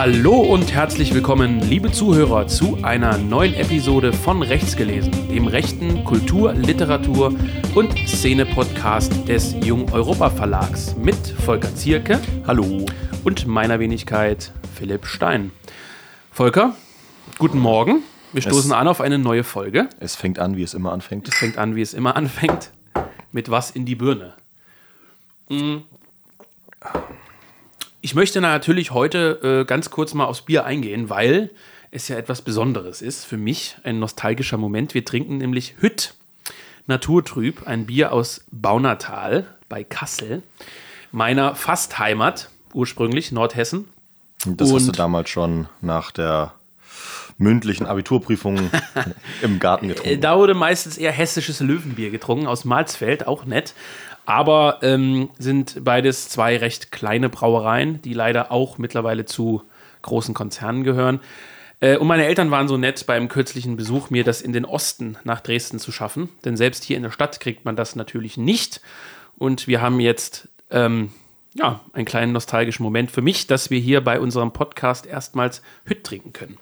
Hallo und herzlich willkommen, liebe Zuhörer, zu einer neuen Episode von Rechts gelesen, dem rechten Kultur-, Literatur- und Szene-Podcast des Jung Europa Verlags mit Volker Zierke. Hallo. Und meiner Wenigkeit Philipp Stein. Volker, guten Morgen. Wir stoßen Es- an auf eine neue Folge. Es fängt an, wie es immer anfängt. Es fängt an, wie es immer anfängt, mit was in die Birne. Mm. Ich möchte natürlich heute äh, ganz kurz mal aufs Bier eingehen, weil es ja etwas Besonderes ist für mich, ein nostalgischer Moment. Wir trinken nämlich Hütt Naturtrüb, ein Bier aus Baunatal bei Kassel, meiner Fastheimat, ursprünglich Nordhessen. Das hast du Und- damals schon nach der mündlichen Abiturprüfung im Garten Äh, getrunken. Da wurde meistens eher hessisches Löwenbier getrunken, aus Malzfeld, auch nett. Aber ähm, sind beides zwei recht kleine Brauereien, die leider auch mittlerweile zu großen Konzernen gehören. Äh, und meine Eltern waren so nett, beim kürzlichen Besuch mir das in den Osten nach Dresden zu schaffen. Denn selbst hier in der Stadt kriegt man das natürlich nicht. Und wir haben jetzt ähm, ja, einen kleinen nostalgischen Moment für mich, dass wir hier bei unserem Podcast erstmals Hütt trinken können.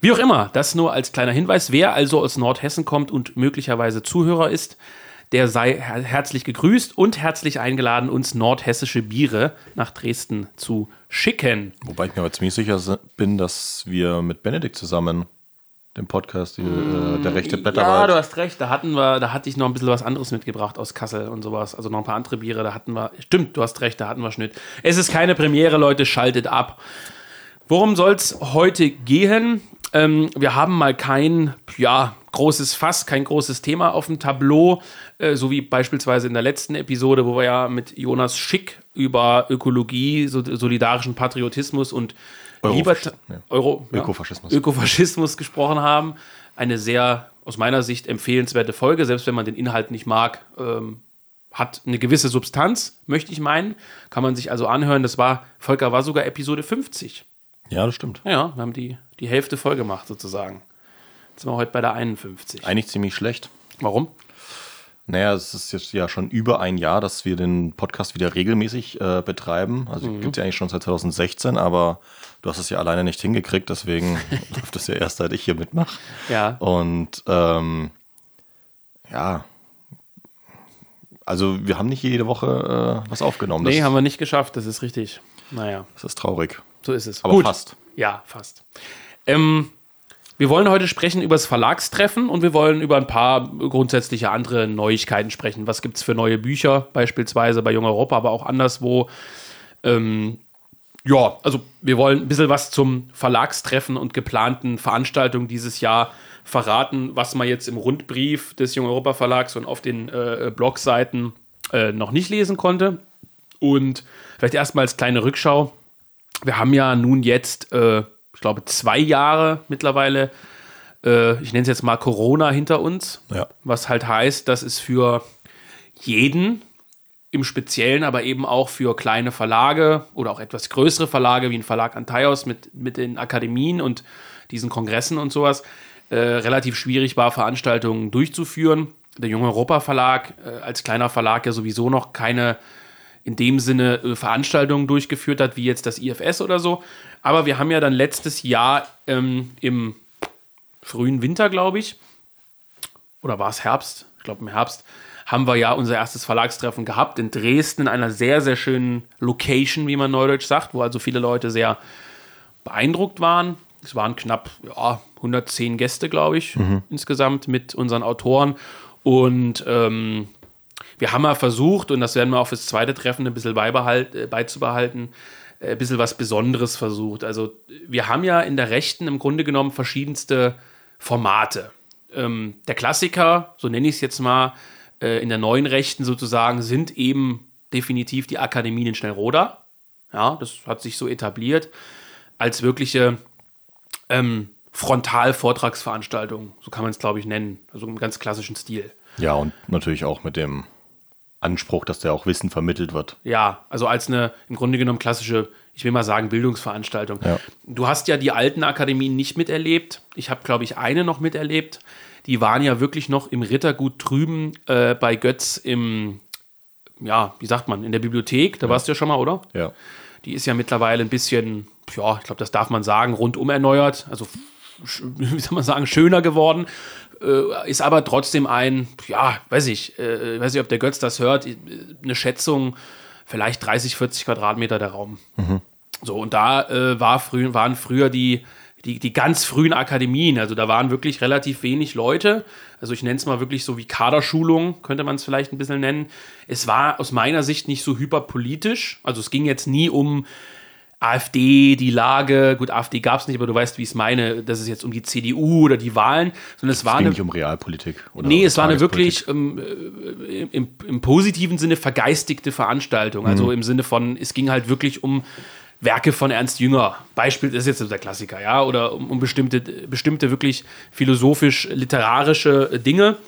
Wie auch immer, das nur als kleiner Hinweis. Wer also aus Nordhessen kommt und möglicherweise Zuhörer ist, der sei her herzlich gegrüßt und herzlich eingeladen, uns nordhessische Biere nach Dresden zu schicken. Wobei ich mir aber ziemlich sicher bin, dass wir mit Benedikt zusammen den Podcast, die, äh, der rechte Ja, Blätterwald. du hast recht. Da hatten wir, da hatte ich noch ein bisschen was anderes mitgebracht aus Kassel und sowas. Also noch ein paar andere Biere. Da hatten wir. Stimmt, du hast recht. Da hatten wir Schnitt. Es ist keine Premiere, Leute. Schaltet ab. Worum soll es heute gehen? Ähm, wir haben mal kein ja, großes Fass, kein großes Thema auf dem Tableau, äh, so wie beispielsweise in der letzten Episode, wo wir ja mit Jonas Schick über Ökologie, so, solidarischen Patriotismus und Liberta- ja. Euro, ja. Ökofaschismus. Ökofaschismus gesprochen haben. Eine sehr, aus meiner Sicht, empfehlenswerte Folge, selbst wenn man den Inhalt nicht mag. Ähm, hat eine gewisse Substanz, möchte ich meinen. Kann man sich also anhören. Das war, Volker war sogar Episode 50. Ja, das stimmt. Ja, wir haben die, die Hälfte voll gemacht sozusagen. Jetzt sind wir heute bei der 51. Eigentlich ziemlich schlecht. Warum? Naja, es ist jetzt ja schon über ein Jahr, dass wir den Podcast wieder regelmäßig äh, betreiben. Also Mhm. gibt es ja eigentlich schon seit 2016, aber du hast es ja alleine nicht hingekriegt, deswegen läuft es ja erst, seit ich hier mitmache. Ja. Und ähm, ja, also wir haben nicht jede Woche äh, was aufgenommen. Das, Nee, haben wir nicht geschafft, das ist richtig. Naja, das ist traurig. so ist es. Aber fast. Ja, fast. Ähm, wir wollen heute sprechen über das Verlagstreffen und wir wollen über ein paar grundsätzliche andere Neuigkeiten sprechen. Was gibt es für neue Bücher, beispielsweise bei Jung Europa, aber auch anderswo. Ähm, ja, also wir wollen ein bisschen was zum Verlagstreffen und geplanten Veranstaltungen dieses Jahr verraten, was man jetzt im Rundbrief des Jung Europa Verlags und auf den äh, Blogseiten äh, noch nicht lesen konnte. Und vielleicht erstmal als kleine Rückschau. Wir haben ja nun jetzt, äh, glaube, zwei Jahre mittlerweile, äh, ich nenne es jetzt mal Corona hinter uns. Ja. Was halt heißt, dass es für jeden im Speziellen, aber eben auch für kleine Verlage oder auch etwas größere Verlage wie ein Verlag Antaios mit, mit den Akademien und diesen Kongressen und sowas äh, relativ schwierig war, Veranstaltungen durchzuführen. Der Junge Europa Verlag äh, als kleiner Verlag ja sowieso noch keine in dem Sinne äh, Veranstaltungen durchgeführt hat, wie jetzt das IFS oder so. Aber wir haben ja dann letztes Jahr ähm, im frühen Winter, glaube ich, oder war es Herbst? Ich glaube im Herbst, haben wir ja unser erstes Verlagstreffen gehabt in Dresden in einer sehr, sehr schönen Location, wie man neudeutsch sagt, wo also viele Leute sehr beeindruckt waren. Es waren knapp ja, 110 Gäste, glaube ich, insgesamt mit unseren Autoren. Und ähm, wir haben mal versucht, und das werden wir auch fürs zweite Treffen ein bisschen äh, beizubehalten, äh, ein bisschen was Besonderes versucht. Also wir haben ja in der Rechten im Grunde genommen verschiedenste Formate. Ähm, der Klassiker, so nenne ich es jetzt mal, äh, in der neuen Rechten sozusagen, sind eben definitiv die Akademien in Schnellroda. Ja, das hat sich so etabliert als wirkliche ähm, Frontal-Vortragsveranstaltung, so kann man es, glaube ich, nennen. Also im ganz klassischen Stil. Ja, und natürlich auch mit dem Anspruch, dass da auch Wissen vermittelt wird. Ja, also als eine im Grunde genommen klassische, ich will mal sagen, Bildungsveranstaltung. Ja. Du hast ja die alten Akademien nicht miterlebt. Ich habe, glaube ich, eine noch miterlebt. Die waren ja wirklich noch im Rittergut drüben äh, bei Götz im, ja, wie sagt man, in der Bibliothek. Da warst du ja schon mal, oder? Ja. Die ist ja mittlerweile ein bisschen, ja, ich glaube, das darf man sagen, rundum erneuert. Also, wie soll man sagen, schöner geworden. Äh, ist aber trotzdem ein, ja, weiß ich, äh, weiß ich, ob der Götz das hört, äh, eine Schätzung, vielleicht 30, 40 Quadratmeter der Raum. Mhm. So, und da äh, war frü waren früher die, die, die ganz frühen Akademien. Also da waren wirklich relativ wenig Leute. Also ich nenne es mal wirklich so wie Kaderschulung, könnte man es vielleicht ein bisschen nennen. Es war aus meiner Sicht nicht so hyperpolitisch. Also es ging jetzt nie um AfD, die Lage, gut, AfD gab es nicht, aber du weißt, wie ich es meine, dass es jetzt um die CDU oder die Wahlen, sondern es, es war ging eine, nicht um Realpolitik. Oder nee, es war eine wirklich ähm, äh, im, im, positiven Sinne vergeistigte Veranstaltung. Also mhm. im Sinne von, es ging halt wirklich um Werke von Ernst Jünger. Beispiel das ist jetzt der Klassiker, ja, oder um, um bestimmte, bestimmte wirklich philosophisch-literarische Dinge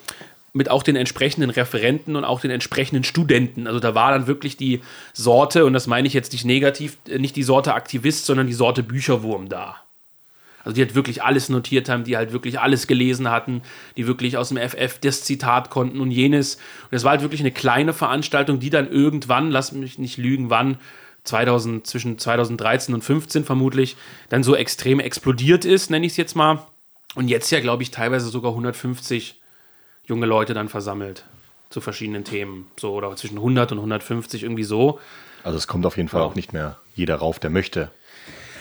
mit auch den entsprechenden Referenten und auch den entsprechenden Studenten. Also da war dann wirklich die Sorte, und das meine ich jetzt nicht negativ, äh, nicht die Sorte Aktivist, sondern die Sorte Bücherwurm da. Also die halt wirklich alles notiert haben, die halt wirklich alles gelesen hatten, die wirklich aus dem FF das Zitat konnten und jenes. Und es war halt wirklich eine kleine Veranstaltung, die dann irgendwann, lass mich nicht lügen, wann, 2000, zwischen 2013 und 2015 vermutlich, dann so extrem explodiert ist, nenne ich es jetzt mal. Und jetzt ja, glaube ich, teilweise sogar 150 junge Leute dann versammelt zu verschiedenen Themen. So, oder zwischen 100 und 150 irgendwie so. Also es kommt auf jeden Fall ja. auch nicht mehr jeder rauf, der möchte.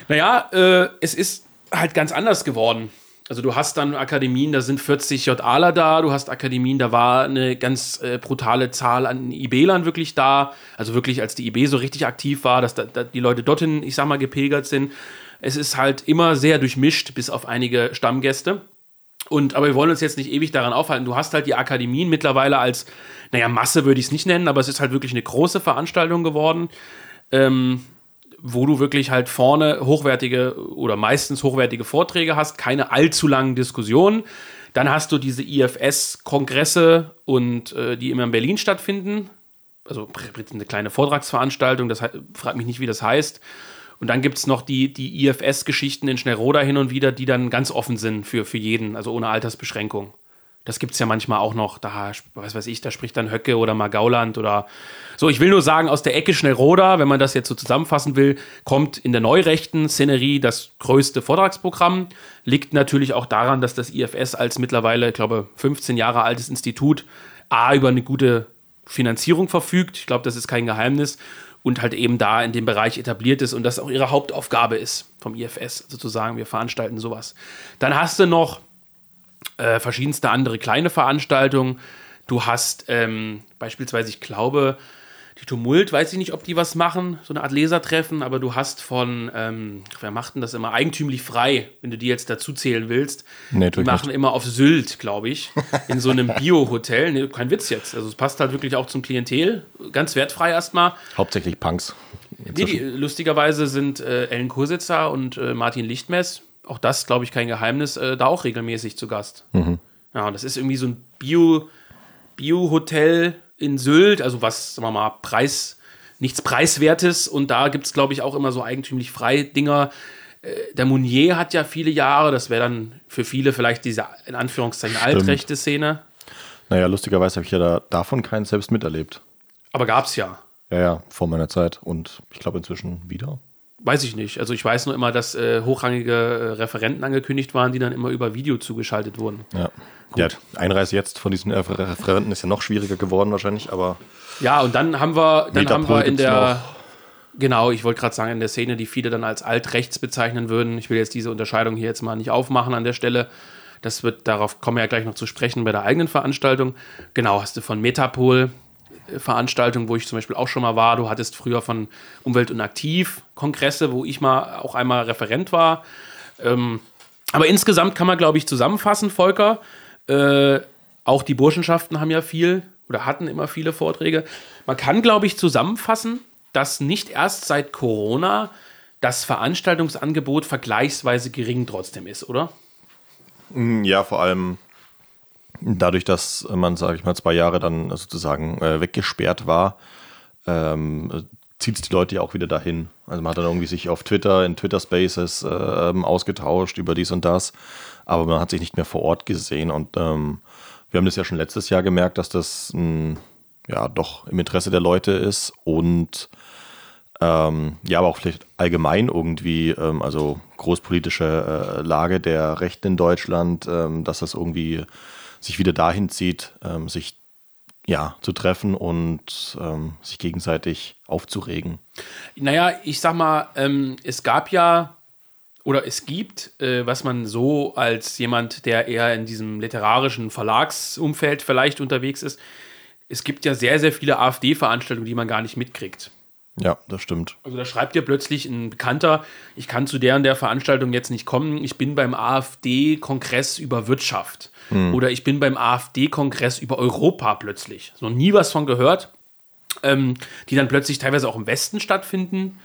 Naja, äh, es ist halt ganz anders geworden. Also du hast dann Akademien, da sind 40 JAler da, du hast Akademien, da war eine ganz äh, brutale Zahl an IBlern wirklich da. Also wirklich, als die IB so richtig aktiv war, dass da, da die Leute dorthin, ich sag mal, gepilgert sind. Es ist halt immer sehr durchmischt, bis auf einige Stammgäste. Und, aber wir wollen uns jetzt nicht ewig daran aufhalten. Du hast halt die Akademien mittlerweile als, naja, Masse würde ich es nicht nennen, aber es ist halt wirklich eine große Veranstaltung geworden, ähm, wo du wirklich halt vorne hochwertige oder meistens hochwertige Vorträge hast, keine allzu langen Diskussionen. Dann hast du diese IFS-Kongresse und äh, die immer in Berlin stattfinden. Also eine kleine Vortragsveranstaltung, das fragt mich nicht, wie das heißt. Und dann gibt es noch die, die IFS-Geschichten in Schnellroda hin und wieder, die dann ganz offen sind für, für jeden, also ohne Altersbeschränkung. Das gibt es ja manchmal auch noch, da, was weiß ich, da spricht dann Höcke oder mal Gauland oder so. Ich will nur sagen, aus der Ecke Schnellroda, wenn man das jetzt so zusammenfassen will, kommt in der neurechten Szenerie das größte Vortragsprogramm. Liegt natürlich auch daran, dass das IFS als mittlerweile, ich glaube, 15 Jahre altes Institut A über eine gute Finanzierung verfügt. Ich glaube, das ist kein Geheimnis und halt eben da in dem Bereich etabliert ist und das auch ihre Hauptaufgabe ist vom IFS, sozusagen, wir veranstalten sowas. Dann hast du noch äh, verschiedenste andere kleine Veranstaltungen. Du hast ähm, beispielsweise, ich glaube, die Tumult, weiß ich nicht, ob die was machen, so eine Art Lesertreffen, aber du hast von, ähm, wer macht denn das immer? Eigentümlich frei, wenn du die jetzt dazu zählen willst. Nee, die machen nicht. immer auf Sylt, glaube ich, in so einem Bio-Hotel. Nee, kein Witz jetzt. Also es passt halt wirklich auch zum Klientel. Ganz wertfrei erstmal. Hauptsächlich Punks. Nee, die, lustigerweise sind äh, Ellen Kursitzer und äh, Martin Lichtmess, auch das, glaube ich, kein Geheimnis, äh, da auch regelmäßig zu Gast. Mhm. Ja, das ist irgendwie so ein Bio- Bio-Hotel in Sylt, also was, sagen wir mal, Preis, nichts Preiswertes. Und da gibt es, glaube ich, auch immer so eigentümlich frei Dinger. Äh, der Mounier hat ja viele Jahre, das wäre dann für viele vielleicht diese, in Anführungszeichen, Stimmt. altrechte Szene. Naja, lustigerweise habe ich ja da, davon keinen selbst miterlebt. Aber gab es ja. Ja, ja, vor meiner Zeit und ich glaube inzwischen wieder. Weiß ich nicht. Also ich weiß nur immer, dass äh, hochrangige äh, Referenten angekündigt waren, die dann immer über Video zugeschaltet wurden. Ja. Gut. Ja, Einreise jetzt von diesen Referenten ist ja noch schwieriger geworden wahrscheinlich, aber. Ja, und dann haben wir, dann haben wir in der. Genau, ich wollte gerade sagen, in der Szene, die viele dann als altrechts bezeichnen würden. Ich will jetzt diese Unterscheidung hier jetzt mal nicht aufmachen an der Stelle. Das wird, darauf kommen wir ja gleich noch zu sprechen bei der eigenen Veranstaltung. Genau, hast du von Metapol, Veranstaltungen, wo ich zum Beispiel auch schon mal war. Du hattest früher von Umwelt und Aktiv Kongresse, wo ich mal auch einmal Referent war. Ähm, aber insgesamt kann man, glaube ich, zusammenfassen, Volker. Äh, auch die Burschenschaften haben ja viel oder hatten immer viele Vorträge. Man kann, glaube ich, zusammenfassen, dass nicht erst seit Corona das Veranstaltungsangebot vergleichsweise gering trotzdem ist, oder? Ja, vor allem dadurch, dass man, sage ich mal, zwei Jahre dann sozusagen äh, weggesperrt war, ähm, zieht es die Leute ja auch wieder dahin. Also man hat dann irgendwie sich auf Twitter, in Twitter Spaces äh, ausgetauscht über dies und das, aber man hat sich nicht mehr vor Ort gesehen und ähm, wir haben das ja schon letztes Jahr gemerkt, dass das mh, ja doch im Interesse der Leute ist und äh, Ähm, ja, aber auch vielleicht allgemein irgendwie, ähm, also großpolitische äh, Lage der Rechten in Deutschland, ähm, dass das irgendwie sich wieder dahin zieht, ähm, sich ja, zu treffen und ähm, sich gegenseitig aufzuregen. Naja, ich sag mal, ähm, es gab ja oder es gibt, äh, was man so als jemand, der eher in diesem literarischen Verlagsumfeld vielleicht unterwegs ist, es gibt ja sehr, sehr viele AfD-Veranstaltungen, die man gar nicht mitkriegt. Ja, das stimmt. Also da schreibt dir plötzlich ein Bekannter, ich kann zu der und der Veranstaltung jetzt nicht kommen, ich bin beim AfD-Kongress über Wirtschaft. Mhm. Oder ich bin beim AfD-Kongress über Europa plötzlich. So nie was von gehört. Ähm, die dann plötzlich teilweise auch im Westen stattfinden.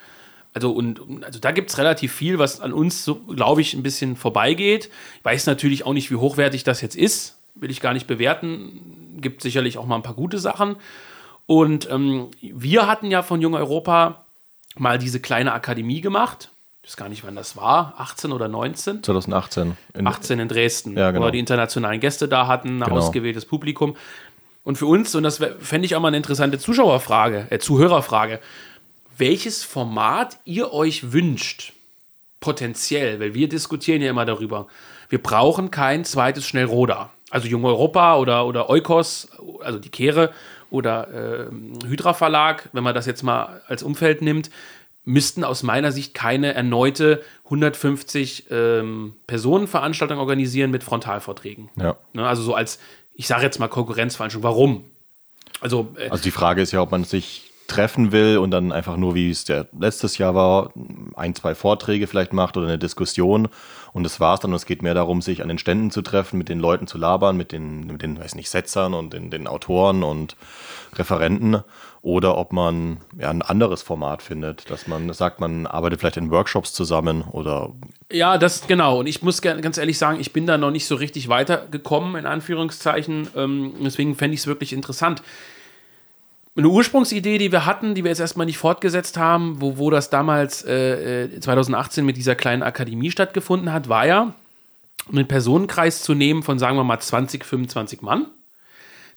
Also, und, also da gibt es relativ viel, was an uns, so, glaube ich, ein bisschen vorbeigeht. Ich weiß natürlich auch nicht, wie hochwertig das jetzt ist. Will ich gar nicht bewerten. Gibt sicherlich auch mal ein paar gute Sachen. Und ähm, wir hatten ja von Jung Europa mal diese kleine Akademie gemacht. Ich weiß gar nicht, wann das war, 18 oder 19? 2018. In 18 in Dresden, ja, genau. wo wir die internationalen Gäste da hatten, ein genau. ausgewähltes Publikum. Und für uns, und das fände ich auch mal eine interessante Zuschauerfrage, äh, Zuhörerfrage, welches Format ihr euch wünscht, potenziell, weil wir diskutieren ja immer darüber. Wir brauchen kein zweites Schnellroder. Also Jung Europa oder, oder Eukos, also die Kehre oder äh, Hydra Verlag, wenn man das jetzt mal als Umfeld nimmt, müssten aus meiner Sicht keine erneute 150 ähm, Personen Veranstaltung organisieren mit Frontalvorträgen. Ja. Ne, also so als, ich sage jetzt mal Konkurrenzveranstaltung. Warum? Also, äh, also die Frage ist ja, ob man sich treffen will und dann einfach nur, wie es der letztes Jahr war, ein, zwei Vorträge vielleicht macht oder eine Diskussion und das war's dann. Und es geht mehr darum, sich an den Ständen zu treffen, mit den Leuten zu labern, mit den, mit den weiß nicht, Setzern und den, den Autoren und Referenten oder ob man ja, ein anderes Format findet, dass man sagt, man arbeitet vielleicht in Workshops zusammen oder. Ja, das genau. Und ich muss ganz ehrlich sagen, ich bin da noch nicht so richtig weitergekommen, in Anführungszeichen. Ähm, deswegen fände ich es wirklich interessant eine Ursprungsidee, die wir hatten, die wir jetzt erstmal nicht fortgesetzt haben, wo, wo das damals äh, 2018 äh, mit dieser kleinen Akademie stattgefunden hat, war ja, einen Personenkreis zu nehmen von, sagen wir mal, 20, 25 Mann.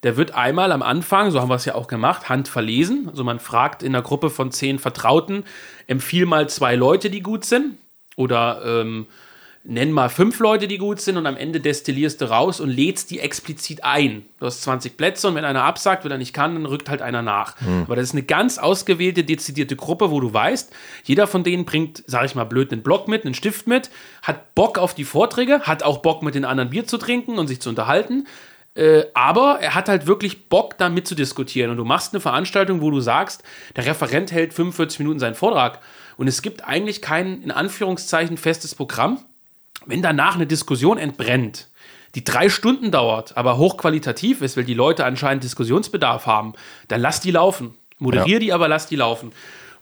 Der wird einmal am Anfang, so haben wir es ja auch gemacht, handverlesen. Also man fragt in einer Gruppe von zehn Vertrauten, empfiehl mal zwei Leute, die gut sind. Oder ähm, nenn mal fünf Leute, die gut sind und am Ende destillierst du raus und lädst die explizit ein. Du hast 20 Plätze und wenn einer absagt, wenn er nicht kann, dann rückt halt einer nach. Mhm. Aber das ist eine ganz ausgewählte, dezidierte Gruppe, wo du weißt, jeder von denen bringt, sag ich mal blöd, einen Block mit, einen Stift mit, hat Bock auf die Vorträge, hat auch Bock mit den anderen Bier zu trinken und sich zu unterhalten. Äh, aber er hat halt wirklich Bock, da mitzudiskutieren. Und du machst eine Veranstaltung, wo du sagst, der Referent hält 45 Minuten seinen Vortrag. Und es gibt eigentlich kein, in Anführungszeichen, festes Programm wenn danach eine Diskussion entbrennt, die drei Stunden dauert, aber hochqualitativ ist, weil die Leute anscheinend Diskussionsbedarf haben, dann lass die laufen. Moderier ja. die, aber lass die laufen.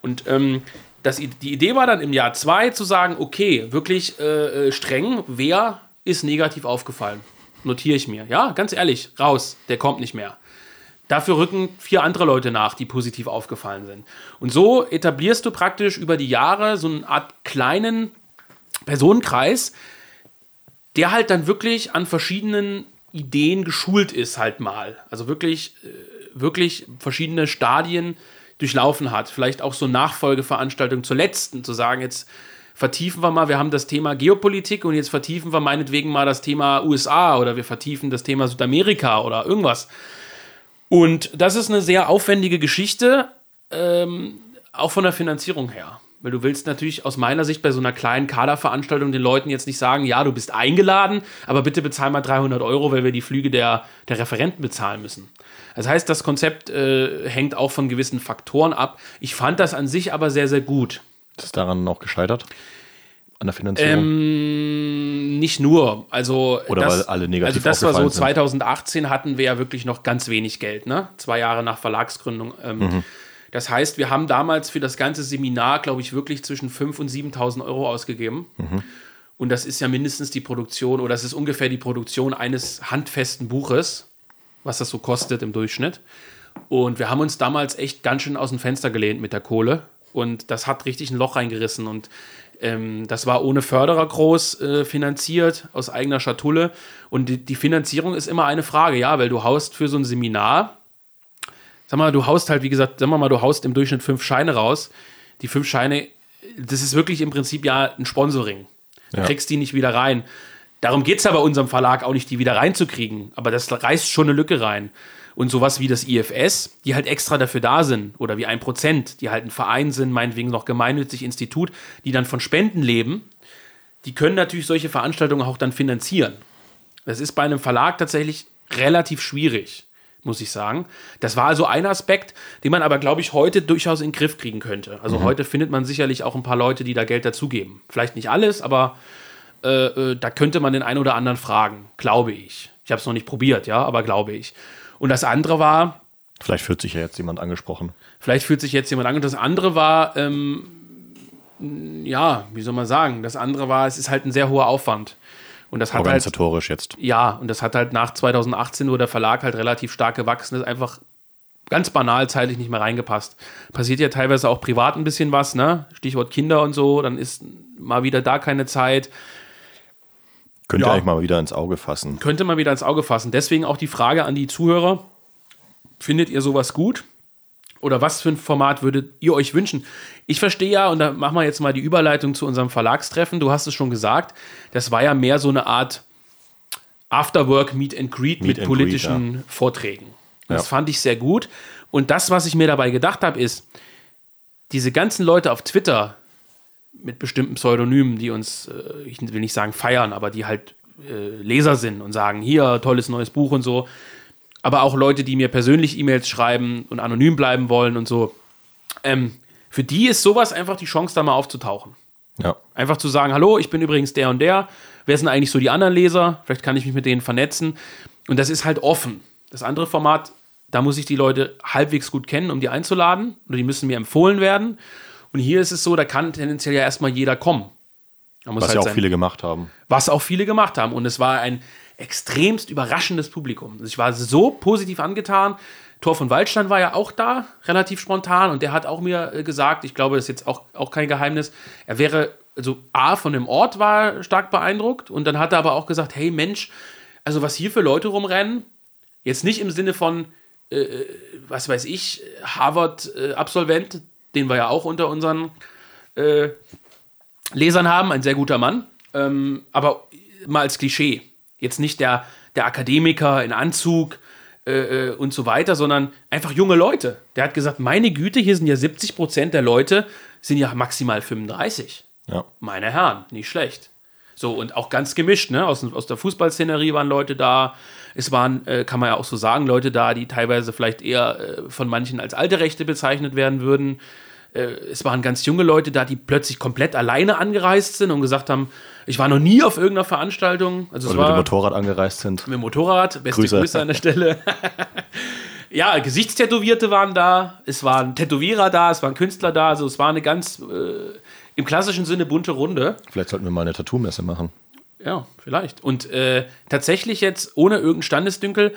Und ähm, das, die Idee war dann im Jahr zwei zu sagen, okay, wirklich äh, äh, streng, wer ist negativ aufgefallen? Notiere ich mir. Ja, ganz ehrlich, raus, der kommt nicht mehr. Dafür rücken vier andere Leute nach, die positiv aufgefallen sind. Und so etablierst du praktisch über die Jahre so eine Art kleinen Personenkreis, der halt dann wirklich an verschiedenen Ideen geschult ist, halt mal. Also wirklich, äh, wirklich verschiedene Stadien durchlaufen hat. Vielleicht auch so Nachfolgeveranstaltungen zur letzten, zu sagen, jetzt vertiefen wir mal, wir haben das Thema Geopolitik und jetzt vertiefen wir meinetwegen mal das Thema USA oder wir vertiefen das Thema Südamerika oder irgendwas. Und das ist eine sehr aufwendige Geschichte, ähm, auch von der Finanzierung her. Weil du willst natürlich aus meiner Sicht bei so einer kleinen Kaderveranstaltung den Leuten jetzt nicht sagen, ja, du bist eingeladen, aber bitte bezahl mal 300 Euro, weil wir die Flüge der, der Referenten bezahlen müssen. Das heißt, das Konzept äh, hängt auch von gewissen Faktoren ab. Ich fand das an sich aber sehr, sehr gut. Ist daran noch gescheitert? An der Finanzierung? Ähm, nicht nur. Also Oder das, weil alle negativ Also das war so, 2018 hatten wir ja wirklich noch ganz wenig Geld, ne? Zwei Jahre nach Verlagsgründung. Ähm, mhm das heißt, wir haben damals für das ganze Seminar, glaube ich, wirklich zwischen 5.000 und 7.000 Euro ausgegeben. Mhm. Und das ist ja mindestens die Produktion, oder das ist ungefähr die Produktion eines handfesten Buches, was das so kostet im Durchschnitt. Und wir haben uns damals echt ganz schön aus dem Fenster gelehnt mit der Kohle. Und das hat richtig ein Loch reingerissen. Und ähm, das war ohne Förderer groß äh, finanziert, aus eigener Schatulle. Und die, die Finanzierung ist immer eine Frage, ja, weil du haust für so ein Seminar sag mal, du haust halt, wie gesagt, sag mal, du haust im Durchschnitt fünf Scheine raus. Die fünf Scheine, das ist wirklich im Prinzip ja ein Sponsoring. Du Ja. kriegst die nicht wieder rein. Darum geht es ja bei unserem Verlag auch nicht, die wieder reinzukriegen. Aber das reißt schon eine Lücke rein. Und sowas wie das IFS, die halt extra dafür da sind, oder wie ein Prozent, die halt ein Verein sind, meinetwegen noch gemeinnützig Institut, die dann von Spenden leben, die können natürlich solche Veranstaltungen auch dann finanzieren. Das ist bei einem Verlag tatsächlich relativ schwierig, muss ich sagen. Das war also ein Aspekt, den man aber, glaube ich, heute durchaus in den Griff kriegen könnte. Also heute findet man sicherlich auch ein paar Leute, die da Geld dazugeben. Vielleicht nicht alles, aber äh, äh, da könnte man den einen oder anderen fragen, glaube ich. Ich habe es noch nicht probiert, ja, aber glaube ich. Und das andere war, Vielleicht fühlt sich ja jetzt jemand angesprochen. Vielleicht fühlt sich jetzt jemand an. Und das andere war, ähm, ja, wie soll man sagen? Das andere war, es ist halt ein sehr hoher Aufwand. Und das hat halt, Organisatorisch jetzt. ja, und das hat halt nach 2018, wo der Verlag halt relativ stark gewachsen ist, einfach ganz banal zeitlich nicht mehr reingepasst. Passiert ja teilweise auch privat ein bisschen was, ne? Stichwort Kinder und so, dann ist mal wieder da keine Zeit. Könnt ihr Ja. eigentlich mal wieder ins Auge fassen. könnte man wieder ins Auge fassen. Deswegen auch die Frage an die Zuhörer: Findet ihr sowas gut? Oder was für ein Format würdet ihr euch wünschen? Ich verstehe ja, und da machen wir jetzt mal die Überleitung zu unserem Verlagstreffen. Du hast es schon gesagt, das war ja mehr so eine Art Afterwork Meet and Greet mit and politischen Vorträgen. Das Ja. fand ich sehr gut. Und das, was ich mir dabei gedacht habe, ist, diese ganzen Leute auf Twitter mit bestimmten Pseudonymen, die uns, äh, ich will nicht sagen feiern, aber die halt äh, Leser sind und sagen, hier, tolles neues Buch und so. Aber auch Leute, die mir persönlich E-Mails schreiben und anonym bleiben wollen und so. Ähm, für die ist sowas einfach die Chance, da mal aufzutauchen. Ja. Einfach zu sagen, hallo, ich bin übrigens der und der. Wer sind eigentlich so die anderen Leser? Vielleicht kann ich mich mit denen vernetzen. Und das ist halt offen. Das andere Format, da muss ich die Leute halbwegs gut kennen, um die einzuladen. Oder die müssen mir empfohlen werden. Und hier ist es so, da kann tendenziell ja erstmal jeder kommen. Was halt ja auch sein- viele gemacht haben. was auch viele gemacht haben. Und es war ein extremst überraschendes Publikum. Ich war so positiv angetan. Thor von Waldstein war ja auch da, relativ spontan. Und der hat auch mir äh, gesagt, ich glaube, das ist jetzt auch, auch kein Geheimnis, er wäre, also A, von dem Ort war stark beeindruckt. Und dann hat er aber auch gesagt, hey Mensch, also was hier für Leute rumrennen, jetzt nicht im Sinne von, äh, was weiß ich, Harvard-Absolvent, den wir ja auch unter unseren äh, Lesern haben, ein sehr guter Mann, ähm, aber mal als Klischee. Jetzt nicht der, der Akademiker in Anzug äh, äh, und so weiter, sondern einfach junge Leute. Der hat gesagt, meine Güte, hier sind ja 70 Prozent der Leute, sind ja maximal 35. Ja. Meine Herren, nicht schlecht. So, und auch ganz gemischt, ne? Aus, aus der Fußballszenerie waren Leute da. Es waren, äh, kann man ja auch so sagen, Leute da, die teilweise vielleicht eher äh, von manchen als alte Rechte bezeichnet werden würden. Äh, es waren ganz junge Leute da, die plötzlich komplett alleine angereist sind und gesagt haben, ich war noch nie auf irgendeiner Veranstaltung. Also es Oder mit dem Motorrad angereist sind. mit dem Motorrad. Beste Grüße, Grüße. an der Stelle. ja, Gesichtstätowierte waren da, es waren Tätowierer da, es waren Künstler da, also es war eine ganz äh, im klassischen Sinne bunte Runde. Vielleicht sollten wir mal eine Tattoo-Messe machen. Ja, vielleicht. Und äh, tatsächlich jetzt ohne irgendeinen Standesdünkel,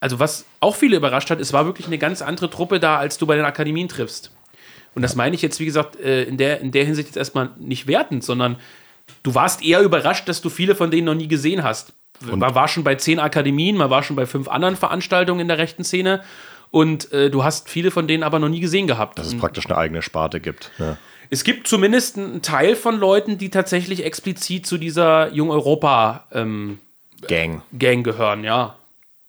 also was auch viele überrascht hat, es war wirklich eine ganz andere Truppe da, als du bei den Akademien triffst. Und das meine ich jetzt, wie gesagt, äh, in, der, in der Hinsicht jetzt erstmal nicht wertend, sondern du warst eher überrascht, dass du viele von denen noch nie gesehen hast. Man war schon bei zehn Akademien, man war schon bei fünf anderen Veranstaltungen in der rechten Szene und äh, du hast viele von denen aber noch nie gesehen gehabt. Dass es praktisch eine eigene Sparte gibt. Ja. Es gibt zumindest einen Teil von Leuten, die tatsächlich explizit zu dieser Jung Europa ähm, Gang. Gang gehören, ja.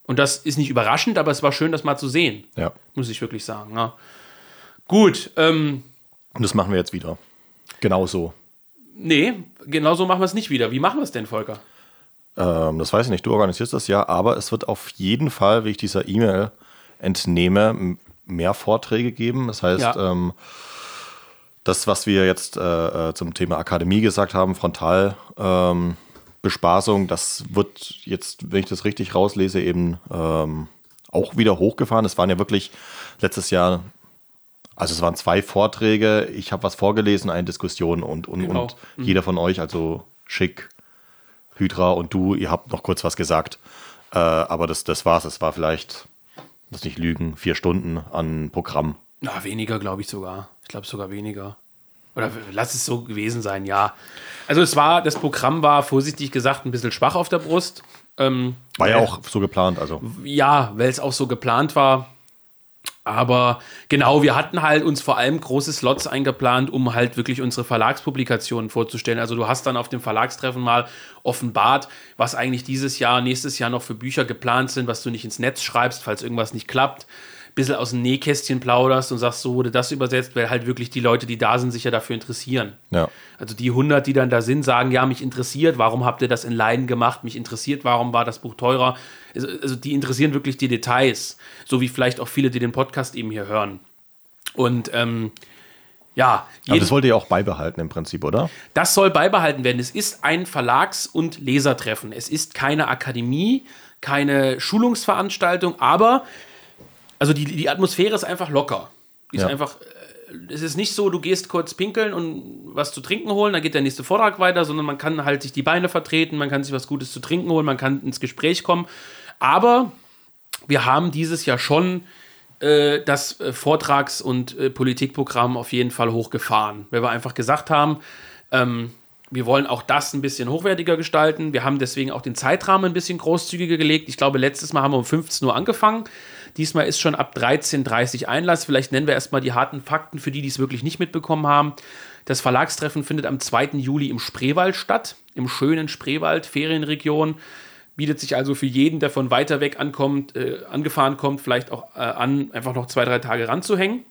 Und das ist nicht überraschend, aber es war schön, das mal zu sehen, Ja. muss ich wirklich sagen. Ja. Gut, ähm, Und das machen wir jetzt wieder. Genau so. Nee, genau so machen wir es nicht wieder. Wie machen wir es denn, Volker? Ähm, das weiß ich nicht, du organisierst das ja, aber es wird auf jeden Fall, wie ich dieser E-Mail entnehme, mehr Vorträge geben. Das heißt, Ja. ähm, das, was wir jetzt äh, äh, zum Thema Akademie gesagt haben, Frontal. Ähm, Bespaßung, das wird jetzt, wenn ich das richtig rauslese, eben ähm, auch wieder hochgefahren. Es waren ja wirklich letztes Jahr, also es waren zwei Vorträge, ich habe was vorgelesen, eine Diskussion und, und, Genau. und jeder von euch, also Schick, Hydra und du, ihr habt noch kurz was gesagt. Äh, aber das, das war's. Es war vielleicht, muss nicht lügen, vier Stunden an Programm. Na, weniger, glaube ich sogar. Ich glaube sogar weniger. Oder lass es so gewesen sein, ja. Also es war, das Programm war vorsichtig gesagt ein bisschen schwach auf der Brust. Ähm, War ja weil- auch so geplant. Also Ja, weil es auch so geplant war. Aber genau, wir hatten halt uns vor allem große Slots eingeplant, um halt wirklich unsere Verlagspublikationen vorzustellen. Also du hast dann auf dem Verlagstreffen mal offenbart, was eigentlich dieses Jahr, nächstes Jahr noch für Bücher geplant sind, was du nicht ins Netz schreibst, falls irgendwas nicht klappt. Bisschen aus dem Nähkästchen plauderst und sagst, so wurde das übersetzt, weil halt wirklich die Leute, die da sind, sich ja dafür interessieren. Ja. Also die 100, die dann da sind, sagen, ja, mich interessiert, warum habt ihr das in Leiden gemacht? Mich interessiert, warum war das Buch teurer? Also, also die interessieren wirklich die Details, so wie vielleicht auch viele, die den Podcast eben hier hören. Und ähm, ja, Aber das wollt ihr auch beibehalten im Prinzip, oder? das soll beibehalten werden. Es ist ein Verlags- und Lesertreffen. Es ist keine Akademie, keine Schulungsveranstaltung, aber also die, die Atmosphäre ist einfach locker. Die ist Ja. einfach, äh, es ist nicht so, du gehst kurz pinkeln und was zu trinken holen, dann geht der nächste Vortrag weiter, sondern man kann halt sich die Beine vertreten, man kann sich was Gutes zu trinken holen, man kann ins Gespräch kommen. Aber wir haben dieses Jahr schon äh, das äh, Vortrags- und äh, Politikprogramm auf jeden Fall hochgefahren, weil wir einfach gesagt haben, ähm, wir wollen auch das ein bisschen hochwertiger gestalten. Wir haben deswegen auch den Zeitrahmen ein bisschen großzügiger gelegt. Ich glaube, letztes Mal haben wir um 15 Uhr angefangen. Diesmal ist schon ab 13.30 Uhr Einlass. Vielleicht nennen wir erstmal die harten Fakten für die, die es wirklich nicht mitbekommen haben. Das Verlagstreffen findet am 2. Juli im Spreewald statt, im schönen Spreewald, Ferienregion. Bietet sich also für jeden, der von weiter weg ankommt, äh, angefahren kommt, vielleicht auch äh, an, einfach noch zwei, drei Tage ranzuhängen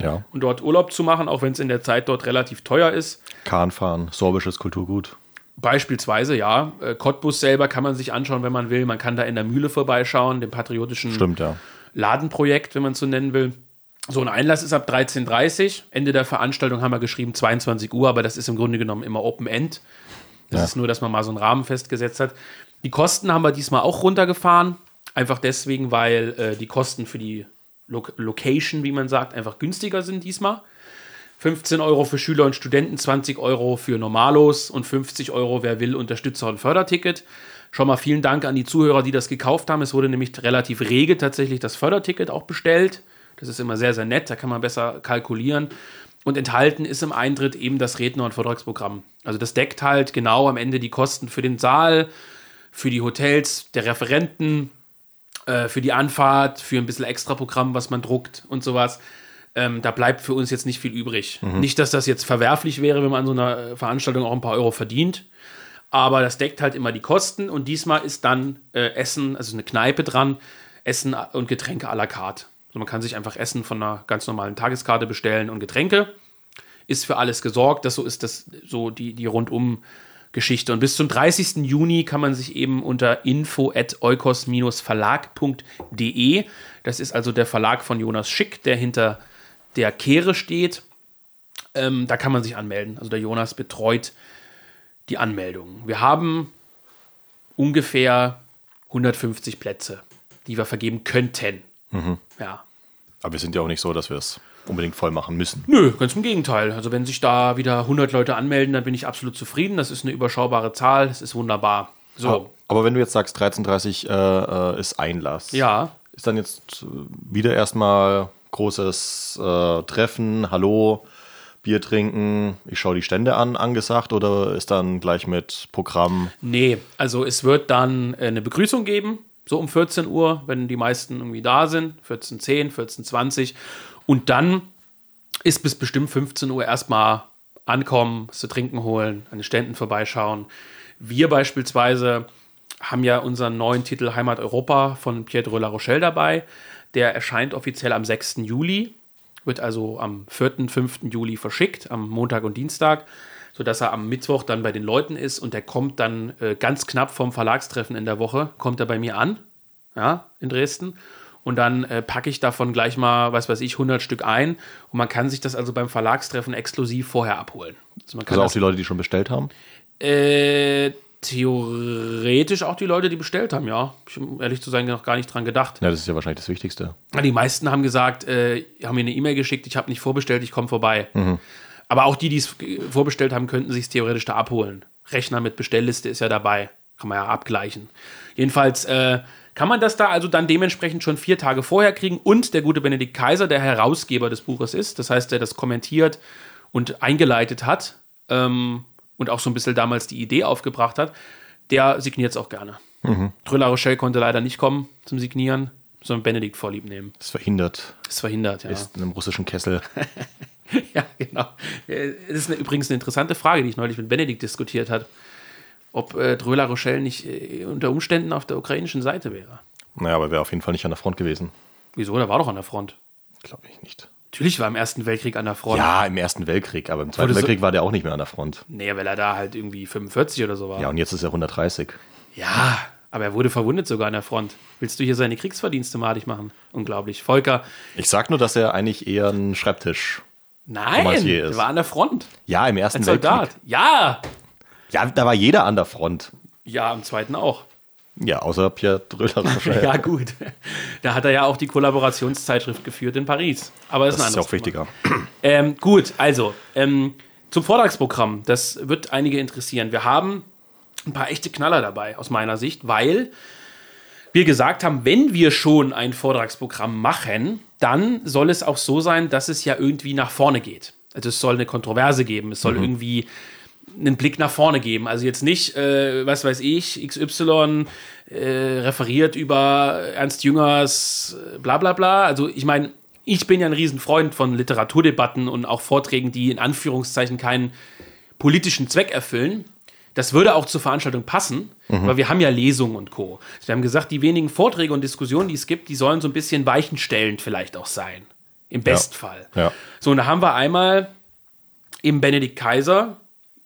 Ja. und dort Urlaub zu machen, auch wenn es in der Zeit dort relativ teuer ist. Kahn fahren, sorbisches Kulturgut. Beispielsweise, ja. Äh, Cottbus selber kann man sich anschauen, wenn man will. Man kann da in der Mühle vorbeischauen, dem patriotischen Stimmt, ja. Ladenprojekt, wenn man es so nennen will. So ein Einlass ist ab 13.30 Uhr. Ende der Veranstaltung haben wir geschrieben 22 Uhr, aber das ist im Grunde genommen immer Open End. Das Ja. ist nur, dass man mal so einen Rahmen festgesetzt hat. Die Kosten haben wir diesmal auch runtergefahren. Einfach deswegen, weil äh, die Kosten für die Lo Location, wie man sagt, einfach günstiger sind diesmal. 15 Euro für Schüler und Studenten, 20 Euro für Normalos und 50 Euro, wer will, Unterstützer und Förderticket. Schon mal vielen Dank an die Zuhörer, die das gekauft haben. Es wurde nämlich relativ rege tatsächlich das Förderticket auch bestellt. Das ist immer sehr, sehr nett, da kann man besser kalkulieren. Und enthalten ist im Eintritt eben das Redner- und Vortragsprogramm. Also das deckt halt genau am Ende die Kosten für den Saal, für die Hotels, der Referenten, äh, für die Anfahrt, für ein bisschen Extraprogramm, was man druckt und sowas. Ähm, da bleibt für uns jetzt nicht viel übrig. Nicht, dass das jetzt verwerflich wäre, wenn man an so einer Veranstaltung auch ein paar Euro verdient. Aber das deckt halt immer die Kosten und diesmal ist dann äh, Essen, also eine Kneipe dran, Essen und Getränke à la carte. Also man kann sich einfach Essen von einer ganz normalen Tageskarte bestellen und Getränke. Ist für alles gesorgt. Das so ist das so die, die rundum Geschichte. Und bis zum 30. Juni kann man sich eben unter info at eukos-verlag.de, das ist also der Verlag von Jonas Schick, der hinter der Kehre steht, ähm, da kann man sich anmelden. Also der Jonas betreut die Anmeldung. Wir haben ungefähr 150 Plätze, die wir vergeben könnten. Ja. Aber wir sind ja auch nicht so, dass wir es unbedingt voll machen müssen. Nö, ganz im Gegenteil. Also wenn sich da wieder 100 Leute anmelden, dann bin ich absolut zufrieden. Das ist eine überschaubare Zahl. Das ist wunderbar. So, Aber wenn du jetzt sagst, 13.30 äh, äh, ist Einlass. ja. Ist dann jetzt äh, wieder erstmal großes äh, Treffen, Hallo, Bier trinken, ich schaue die Stände an, angesagt oder ist dann gleich mit Programm? Nee, also es wird dann äh, eine Begrüßung geben, so um 14 Uhr, wenn die meisten irgendwie da sind, 14.10, 14.20 und dann ist bis bestimmt 15 Uhr erstmal ankommen, zu trinken holen, an den Ständen vorbeischauen. Wir beispielsweise haben ja unseren neuen Titel Heimat Europa von Pietro La Rochelle dabei. Der erscheint offiziell am 6. Juli, wird also am 4., 5. Juli verschickt, am Montag und Dienstag, sodass er am Mittwoch dann bei den Leuten ist und der kommt dann äh, ganz knapp vom Verlagstreffen in der Woche, kommt er bei mir an, ja, in Dresden. Und dann äh, packe ich davon gleich mal, was weiß ich, 100 Stück ein. Und man kann sich das also beim Verlagstreffen exklusiv vorher abholen. Also Also auch die Leute, die schon bestellt haben? äh, theoretisch auch die Leute, die bestellt haben, ja. Ich habe, ehrlich zu sein, noch gar nicht dran gedacht. Ja, das ist ja wahrscheinlich das Wichtigste. Die meisten haben gesagt, äh, haben mir eine E-Mail geschickt, ich habe nicht vorbestellt, ich komme vorbei. Aber auch die, die es vorbestellt haben, könnten sich es theoretisch da abholen. Rechner mit Bestellliste ist ja dabei. Kann man ja abgleichen. Jedenfalls äh, kann man das da also dann dementsprechend schon vier Tage vorher kriegen. Und der gute Benedikt Kaiser, der Herausgeber des Buches ist, das heißt, der das kommentiert und eingeleitet hat ähm, und auch so ein bisschen damals die Idee aufgebracht hat, der signiert es auch gerne. Mhm. Rochelle konnte leider nicht kommen zum Signieren. so ein Benedikt vorlieb nehmen. Ist verhindert. Ist verhindert, ja. Ist in einem russischen Kessel. ja, genau. Äh, Das ist eine, übrigens eine interessante Frage, die ich neulich mit Benedikt diskutiert habe. Ob äh, Dröla Rochelle nicht äh, unter Umständen auf der ukrainischen Seite wäre. Naja, aber wäre auf jeden Fall nicht an der Front gewesen. Wieso? Der war doch an der Front. Glaube ich nicht. Natürlich war er im Ersten Weltkrieg an der Front. Ja, im Ersten Weltkrieg, aber im Zweiten Wurde so- Weltkrieg war der auch nicht mehr an der Front. Nee, weil er da halt irgendwie 45 oder so war. Ja, und jetzt ist er 130. Ja, aber er wurde verwundet sogar an der Front. Willst du hier seine Kriegsverdienste malig machen? Unglaublich. Volker, Ich sag nur, dass er eigentlich eher ein Schreibtisch. nein, er war an der Front. Ja, im Ersten Als Soldat. Weltkrieg. Ja, Ja, da war jeder an der Front. ja, am zweiten auch. Ja, außer Pierre Dröller wahrscheinlich. Ja, gut. Da hat er ja auch die Kollaborationszeitschrift geführt in Paris. Aber das, das ist ist auch wichtiger. Ähm, gut, also ähm, zum Vortragsprogramm. Das wird einige interessieren. Wir haben ein paar echte Knaller dabei, aus meiner Sicht, weil wir gesagt haben, wenn wir schon ein Vortragsprogramm machen, dann soll es auch so sein, dass es ja irgendwie nach vorne geht. Also es soll eine Kontroverse geben, es soll irgendwie einen Blick nach vorne geben. Also jetzt nicht, äh, was weiß ich, XY äh, referiert über Ernst Jüngers äh, bla bla bla. Also ich meine, ich bin ja ein Riesenfreund von Literaturdebatten und auch Vorträgen, die in Anführungszeichen keinen politischen Zweck erfüllen. Das würde auch zur Veranstaltung passen, weil wir haben ja Lesungen und Co. Wir haben gesagt, die wenigen Vorträge und Diskussionen, die es gibt, die sollen so ein bisschen weichenstellend vielleicht auch sein. Im Bestfall. Ja. So, und da haben wir einmal eben Benedikt Kaiser.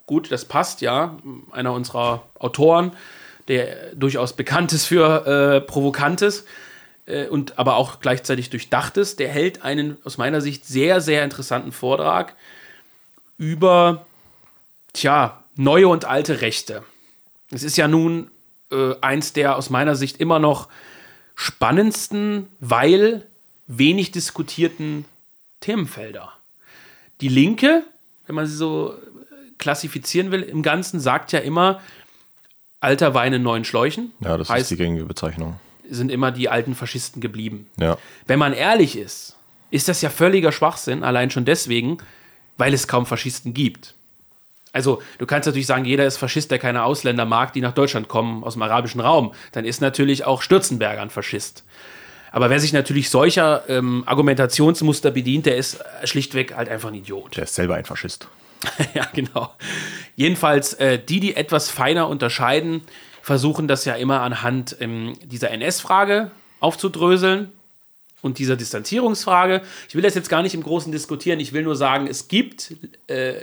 Gut, das passt, ja. Einer unserer Autoren, der durchaus bekannt ist für äh, Provokantes äh, und aber auch gleichzeitig Durchdachtes. Der hält einen aus meiner Sicht sehr, sehr interessanten Vortrag über, tja, neue und alte Rechte. Es ist ja nun äh, eins der aus meiner Sicht immer noch spannendsten, weil wenig diskutierten Themenfelder. Die Linke, wenn man sie so klassifizieren will, im Ganzen sagt ja immer, alter Wein in neuen Schläuchen. Ja, das heißt, ist die gängige Bezeichnung. sind immer die alten Faschisten geblieben. Ja. Wenn man ehrlich ist, ist das ja völliger Schwachsinn, allein schon deswegen, weil es kaum Faschisten gibt. Also, du kannst natürlich sagen, jeder ist Faschist, der keine Ausländer mag, die nach Deutschland kommen, aus dem arabischen Raum. Dann ist natürlich auch Stürzenberger ein Faschist. Aber wer sich natürlich solcher ähm, Argumentationsmuster bedient, der ist schlichtweg halt einfach ein Idiot. Der ist selber ein Faschist. ja, genau. Jedenfalls, äh, die, die etwas feiner unterscheiden, versuchen das ja immer anhand ähm, dieser NS-Frage aufzudröseln und dieser Distanzierungsfrage. Ich will das jetzt gar nicht im Großen diskutieren. Ich will nur sagen, es gibt äh,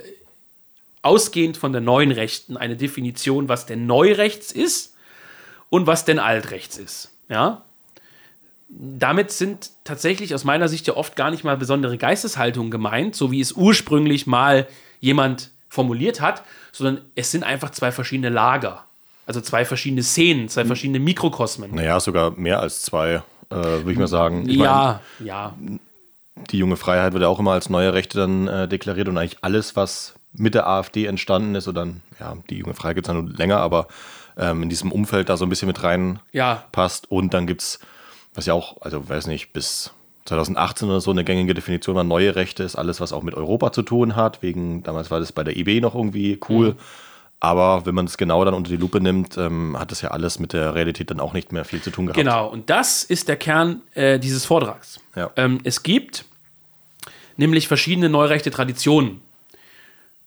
ausgehend von der neuen Rechten eine Definition, was denn Neurechts ist und was denn Altrechts ist. Ja? Damit sind tatsächlich aus meiner Sicht ja oft gar nicht mal besondere Geisteshaltungen gemeint, so wie es ursprünglich mal jemand formuliert hat, sondern es sind einfach zwei verschiedene Lager. Also zwei verschiedene Szenen, zwei verschiedene Mikrokosmen. Naja, sogar mehr als zwei, äh, würde ich mal sagen. Ich ja, ja. Meine, die junge Freiheit wird ja auch immer als neue Rechte dann äh, deklariert und eigentlich alles, was mit der AfD entstanden ist, oder ja, die junge Freiheit gibt es ja nur länger, aber ähm, in diesem Umfeld da so ein bisschen mit rein Ja. passt. Und dann gibt es, was ja auch, also weiß nicht, bis 2018 oder so eine gängige Definition war, neue Rechte ist alles, was auch mit Europa zu tun hat. Wegen, damals war das bei der IB noch irgendwie cool. Aber wenn man es genau dann unter die Lupe nimmt, ähm, hat das ja alles mit der Realität dann auch nicht mehr viel zu tun gehabt. Genau, und das ist der Kern äh, dieses Vortrags. Ja. Ähm, es gibt nämlich verschiedene neurechte Traditionen.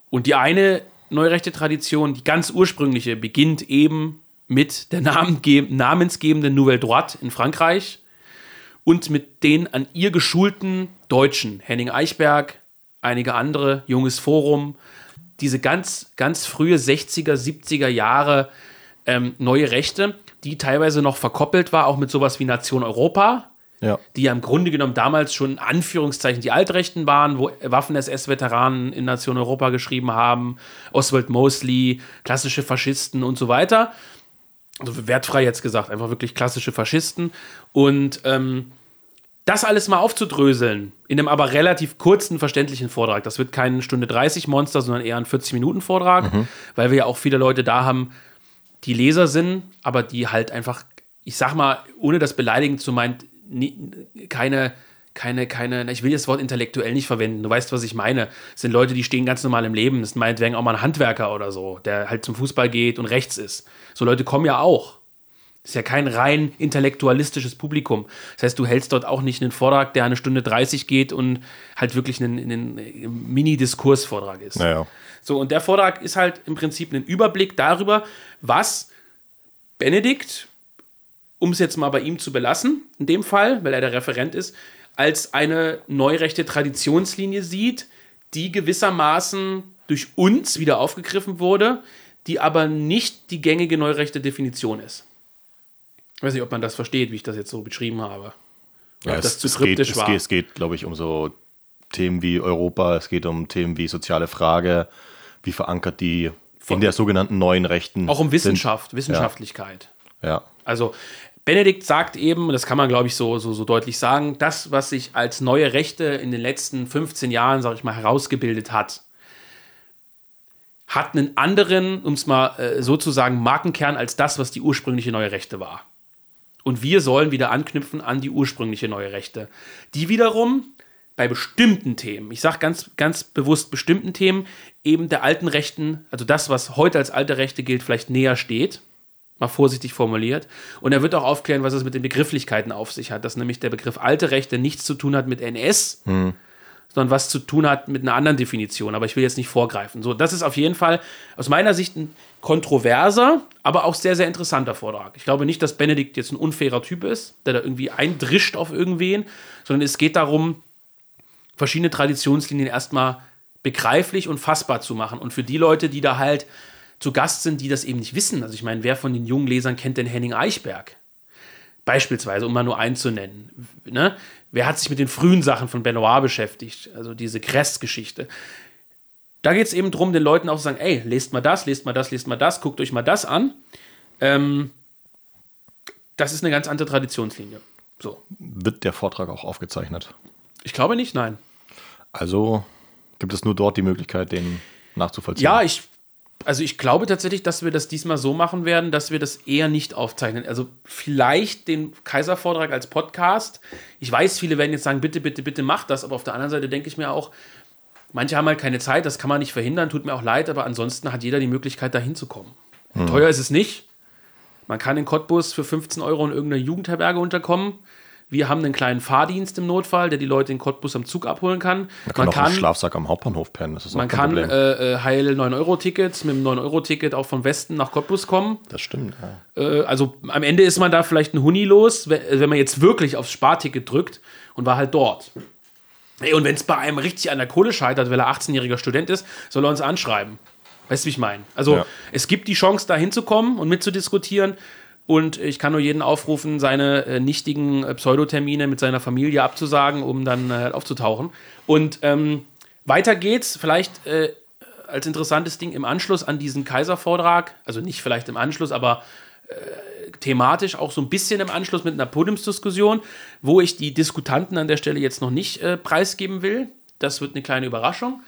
Und die eine neurechte Tradition, die ganz ursprüngliche, beginnt eben mit der namensgebenden Nouvelle Droite in Frankreich und mit den an ihr geschulten Deutschen, Henning Eichberg, einige andere, Junges Forum, diese ganz, ganz frühe 60er, 70er Jahre ähm, neue Rechte, die teilweise noch verkoppelt war, auch mit sowas wie Nation Europa, Ja. die ja im Grunde genommen damals schon in Anführungszeichen die Altrechten waren, wo Waffen-SS-Veteranen in Nation Europa geschrieben haben, Oswald Mosley, klassische Faschisten und so weiter. Also wertfrei jetzt gesagt, einfach wirklich klassische Faschisten. Und ähm, das alles mal aufzudröseln, in einem aber relativ kurzen, verständlichen Vortrag. Das wird kein Stunde 30 Monster, sondern eher ein 40-Minuten-Vortrag, weil wir ja auch viele Leute da haben, die Leser sind, aber die halt einfach, ich sag mal, ohne das beleidigend zu meinen, nie- keine, keine, keine, ich will das Wort intellektuell nicht verwenden, du weißt, was ich meine. Es sind Leute, die stehen ganz normal im Leben. Das ist meinetwegen auch mal ein Handwerker oder so, der halt zum Fußball geht und rechts ist. So Leute kommen ja auch. Das ist ja kein rein intellektualistisches Publikum. Das heißt, du hältst dort auch nicht einen Vortrag, der eine Stunde 30 geht und halt wirklich ein, ein Mini-Diskursvortrag ist. Naja. So, und der Vortrag ist halt im Prinzip ein Überblick darüber, was Benedikt, um es jetzt mal bei ihm zu belassen, in dem Fall, weil er der Referent ist, als eine neurechte Traditionslinie sieht, die gewissermaßen durch uns wieder aufgegriffen wurde, die aber nicht die gängige neurechte Definition ist. Ich weiß nicht, ob man das versteht, wie ich das jetzt so beschrieben habe. Ja, ob es, das zu es geht, kryptisch es war. geht, es geht glaube ich, um so Themen wie Europa, es geht um Themen wie soziale Frage, wie verankert die in der sogenannten neuen Rechten. Auch um sind. Wissenschaft, Wissenschaftlichkeit. Ja. Also Benedikt sagt eben, das kann man glaube ich so, so, so deutlich sagen, das, was sich als neue Rechte in den letzten 15 Jahren, sage ich mal, herausgebildet hat, hat einen anderen, um es mal äh, so zu sagen, Markenkern als das, was die ursprüngliche neue Rechte war. Und wir sollen wieder anknüpfen an die ursprüngliche neue Rechte, die wiederum bei bestimmten Themen, ich sage ganz, ganz bewusst bestimmten Themen, eben der alten Rechten, also das, was heute als alte Rechte gilt, vielleicht näher steht. Mal vorsichtig formuliert. Und er wird auch aufklären, was es mit den Begrifflichkeiten auf sich hat, dass nämlich der Begriff alte Rechte nichts zu tun hat mit NS, sondern was zu tun hat mit einer anderen Definition. Aber ich will jetzt nicht vorgreifen. So, das ist auf jeden Fall aus meiner Sicht ein kontroverser, aber auch sehr, sehr interessanter Vortrag. Ich glaube nicht, dass Benedikt jetzt ein unfairer Typ ist, der da irgendwie eindrischt auf irgendwen, sondern es geht darum, verschiedene Traditionslinien erstmal begreiflich und fassbar zu machen. Und für die Leute, die da halt zu Gast sind, die das eben nicht wissen. Also ich meine, wer von den jungen Lesern kennt denn Henning Eichberg? Beispielsweise, um mal nur einen zu nennen. Ne? Wer hat sich mit den frühen Sachen von Benoit beschäftigt? Also diese Crest-Geschichte. Da geht es eben darum, den Leuten auch zu sagen, ey, lest mal das, lest mal das, lest mal das, guckt euch mal das an. Ähm, das ist eine ganz andere Traditionslinie. So. Wird der Vortrag auch aufgezeichnet? Ich glaube nicht, nein. Also gibt es nur dort die Möglichkeit, den nachzuvollziehen. Ja, ich, also ich glaube tatsächlich, dass wir das diesmal so machen werden, dass wir das eher nicht aufzeichnen. Also vielleicht den Kaiservortrag als Podcast. Ich weiß, viele werden jetzt sagen, bitte, bitte, bitte macht das, aber auf der anderen Seite denke ich mir auch, manche haben halt keine Zeit, das kann man nicht verhindern, tut mir auch leid, aber ansonsten hat jeder die Möglichkeit, da hinzukommen. Teuer ist es nicht. Man kann in Cottbus für 15 Euro in irgendeiner Jugendherberge unterkommen. Wir haben einen kleinen Fahrdienst im Notfall, der die Leute in Cottbus am Zug abholen kann. Man kann auch im Schlafsack am Hauptbahnhof pennen. Das ist Man kann äh, äh, heil 9-Euro-Tickets mit dem 9-Euro-Ticket auch vom Westen nach Cottbus kommen. das stimmt. Ja. Äh, also am Ende ist man da vielleicht ein Huni los, we- wenn man jetzt wirklich aufs Sparticket drückt und war halt dort. Ey, und wenn es bei einem richtig an der Kohle scheitert, weil er 18-jähriger Student ist, soll er uns anschreiben. Weißt du, wie ich meine? Also Ja. es gibt die Chance, da hinzukommen und mitzudiskutieren. Und ich kann nur jeden aufrufen, seine äh, nichtigen äh, Pseudotermine mit seiner Familie abzusagen, um dann äh, aufzutauchen. Und ähm, weiter geht's, vielleicht äh, als interessantes Ding im Anschluss an diesen Kaiservortrag, also nicht vielleicht im Anschluss, aber äh, thematisch auch so ein bisschen im Anschluss mit einer Podiumsdiskussion, wo ich die Diskutanten an der Stelle jetzt noch nicht äh, preisgeben will. Das wird eine kleine Überraschung.